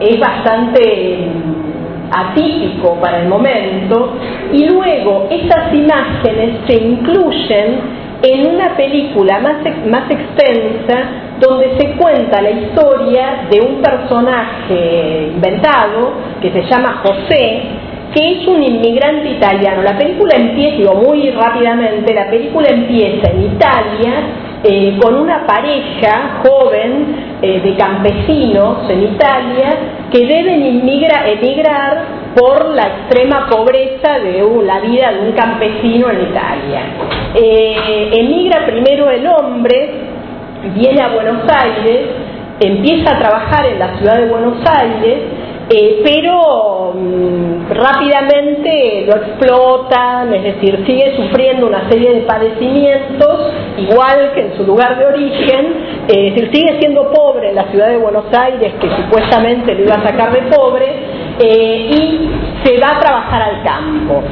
es bastante mm, atípico para el momento, y luego esas imágenes se incluyen en una película más, más extensa donde se cuenta la historia de un personaje inventado que se llama José, que es un inmigrante italiano. La película empieza, digo muy rápidamente, la película empieza en Italia eh, con una pareja joven eh, de campesinos en Italia que deben emigrar por la extrema pobreza de la vida de un campesino en Italia. Eh, emigra primero el hombre, viene a Buenos Aires, empieza a trabajar en la ciudad de Buenos Aires, eh, pero mm, rápidamente lo explotan, es decir, sigue sufriendo una serie de padecimientos, igual que en su lugar de origen, eh, es decir, sigue siendo pobre en la ciudad de Buenos Aires, que supuestamente lo iba a sacar de pobre, eh, y se va a trabajar al campo.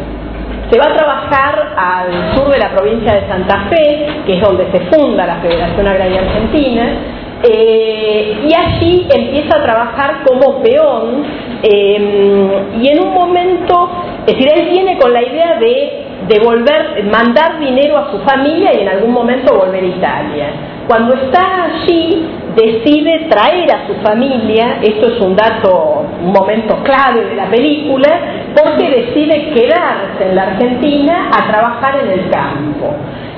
Se va a trabajar al sur de la provincia de Santa Fe, que es donde se funda la Federación Agraria Argentina, eh, y allí empieza a trabajar como peón eh, y en un momento, es decir, él viene con la idea de devolver, mandar dinero a su familia y en algún momento volver a Italia. Cuando está allí, decide traer a su familia, esto es un dato, un momento clave de la película, porque decide quedarse en la Argentina a trabajar en el campo.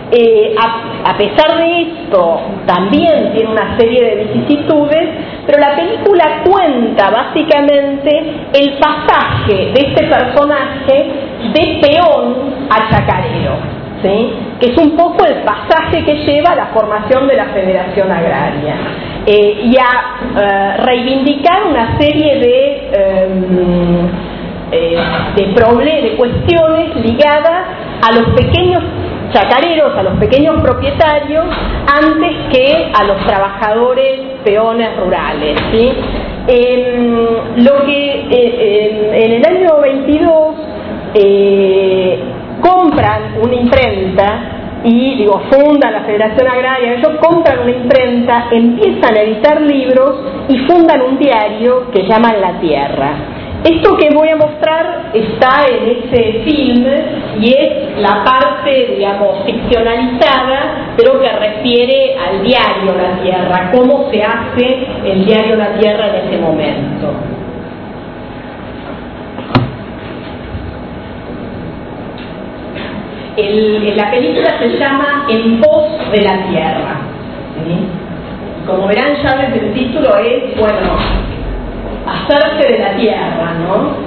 Eh, a, pesar de esto, también tiene una serie de vicisitudes, pero la película cuenta básicamente el pasaje de este personaje de peón a chacarero, ¿sí? que es un poco el pasaje que lleva a la formación de la Federación Agraria eh, y a eh, reivindicar una serie de... Em, de, de cuestiones ligadas a los pequeños chacareros, a los pequeños propietarios, antes que a los trabajadores peones rurales. ¿sí? lo que eh, en el año 22 eh, compran una imprenta y digo, fundan la Federación Agraria, ellos compran una imprenta, empiezan a editar libros y fundan un diario que llaman La Tierra. Esto que voy a mostrar está en ese film y es la parte, digamos, ficcionalizada, pero que refiere al diario La Tierra, cómo se hace el diario La Tierra en ese momento. la película se llama En pos de la Tierra. Como verán ya desde el título es, bueno, hacerse de la tierra, ¿no?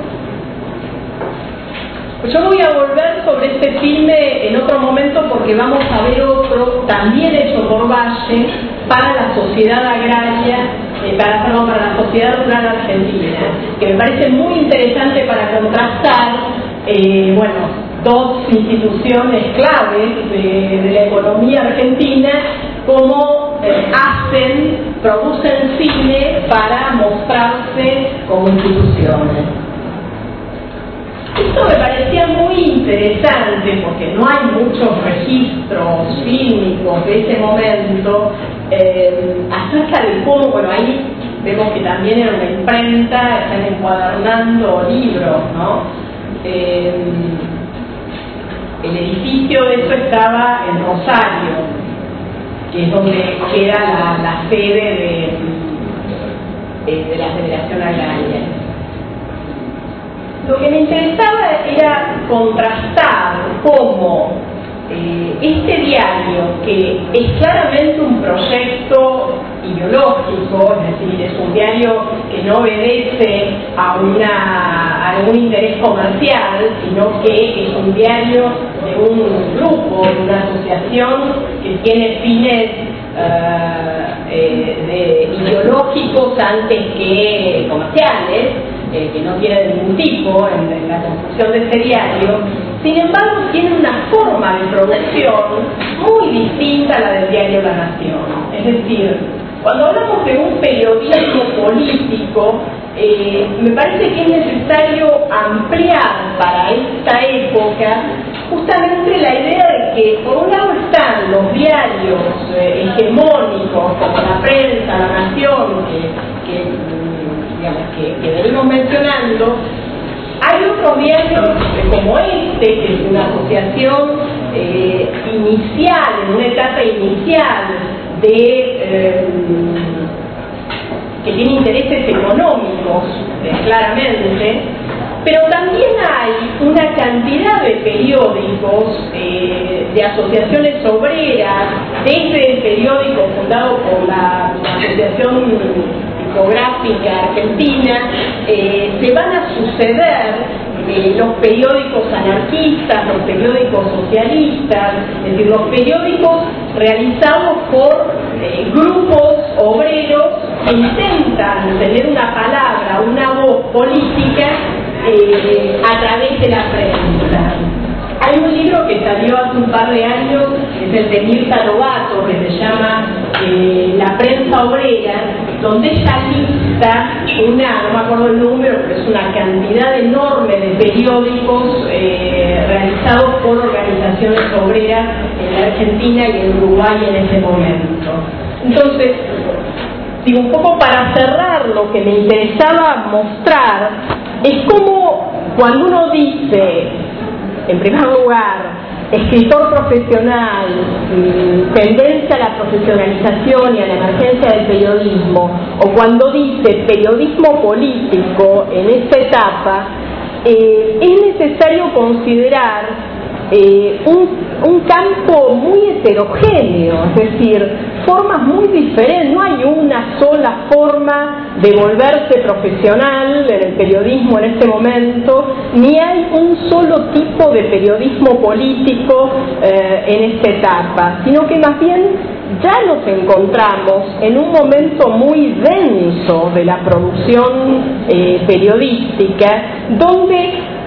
Pues yo voy a volver sobre este filme en otro momento porque vamos a ver otro, también hecho por Valle, para la sociedad agraria, eh, para, para la sociedad rural argentina, que me parece muy interesante para contrastar, eh, bueno, dos instituciones claves de, la economía argentina, como eh, hacen, producen cine para mostrarse como instituciones. Esto me parecía muy interesante porque no hay muchos registros fílmicos de ese momento eh, acerca de cómo, bueno, ahí vemos que también en una imprenta, están encuadernando libros, ¿no? Eh, el edificio de eso estaba en Rosario, que es donde queda la, sede de, de, la Federación Agraria. Lo que me interesaba era contrastar cómo eh, este diario, que es claramente un proyecto ideológico, es decir, es un diario que no obedece a, una, algún interés comercial, sino que es un diario de un grupo, de una asociación que tiene fines eh, eh, ideológicos antes que comerciales, que no tiene ningún tipo en, la construcción de este diario, sin embargo tiene una forma de producción muy distinta a la del diario La Nación. Es decir, cuando hablamos de un periodismo político, eh, me parece que es necesario ampliar para esta época justamente la idea de que por un lado están los diarios eh, hegemónicos como la prensa, la nación, que, digamos, que, venimos mencionando, hay otros diarios eh, como este, que es una asociación inicial, en una etapa inicial de que tiene intereses económicos, eh, claramente, pero también hay una cantidad de periódicos, eh, de asociaciones obreras, desde el periódico fundado por la, Asociación Tipográfica Argentina, eh, se van a suceder los periódicos anarquistas, los periódicos socialistas, es decir, los periódicos realizados por grupos obreros que intentan tener una palabra, una voz política eh, a través de la prensa. Hay un libro que salió hace un par de años, es el de Mirta Lobato, que se llama eh, La prensa obrera, donde ella lista una, no me acuerdo el número, pero es una cantidad enorme de periódicos eh, realizados por organizaciones obreras en la Argentina y en Uruguay en ese momento. Entonces, digo, un poco para cerrar lo que me interesaba mostrar, es como cuando uno dice, en primer lugar, escritor profesional, mm, tendencia a la profesionalización y a la emergencia del periodismo, o cuando dice periodismo político en esta etapa, eh, es necesario considerar eh, un, campo muy heterogéneo, es decir, formas muy diferentes, no hay una sola forma de volverse profesional en el periodismo en este momento, ni hay un solo tipo de periodismo político eh, en esta etapa, sino que más bien ya nos encontramos en un momento muy denso de la producción eh, periodística, donde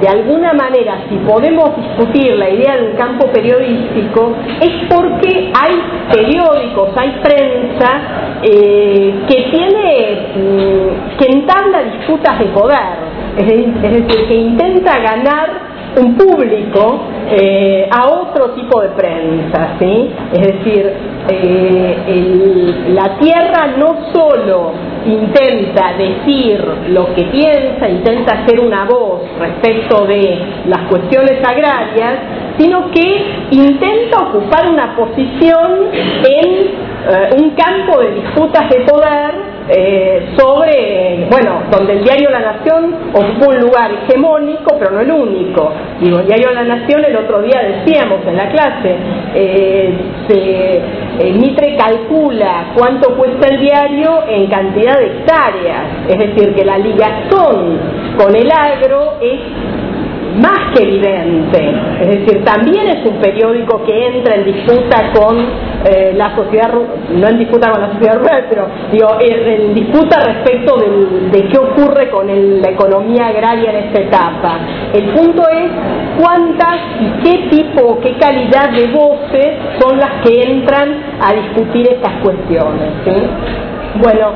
de alguna manera, si podemos discutir la idea de un campo periodístico, es porque hay periódicos, hay prensa eh, que tiene, mm, que entabla disputas de poder, es decir, que intenta ganar un público eh, a otro tipo de prensa, ¿sí? Es decir, eh, la tierra no solo intenta decir lo que piensa, intenta ser una voz respecto de las cuestiones agrarias, sino que intenta ocupar una posición en eh, un campo de disputas de poder eh, sobre, bueno, donde el diario La Nación ocupó un lugar hegemónico, pero no el único. Digo, el diario La Nación el otro día decíamos en la clase, eh, se, Mitre calcula cuánto cuesta el diario en cantidad de hectáreas, es decir, que la ligación con el agro es más que evidente. Es decir, también es un periódico que entra en disputa con eh, la sociedad, no en disputa con la sociedad rural, pero digo, en disputa respecto de, qué ocurre con la economía agraria en esta etapa. El punto es cuántas y qué tipo, qué calidad de voces son las que entran a discutir estas cuestiones. Bueno,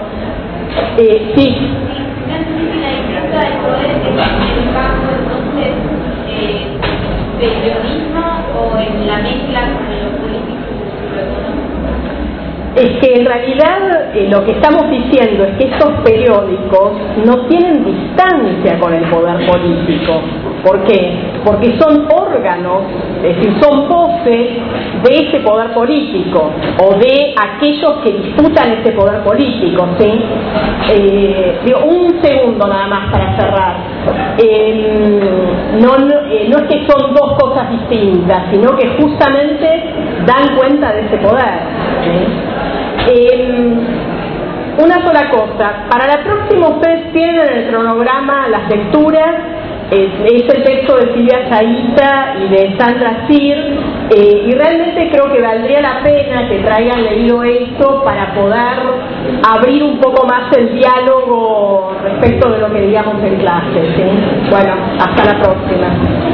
eh, sí periodismo o en la mezcla con lo político es que en realidad eh, lo que estamos diciendo es que estos periódicos no tienen distancia con el poder político, ¿Por qué? Porque son órganos, es decir, son voces de ese poder político o de aquellos que disputan ese poder político. ¿sí? Eh, un segundo nada más para cerrar. Eh, no, eh, no, es que son dos cosas distintas, sino que justamente dan cuenta de ese poder. Una sola cosa, para la próxima ustedes tienen en el cronograma las lecturas es, el texto de Silvia Chaita y de Sandra Sir, eh, y realmente creo que valdría la pena que traigan leído esto para poder abrir un poco más el diálogo respecto de lo que digamos en clase. Bueno, hasta la próxima.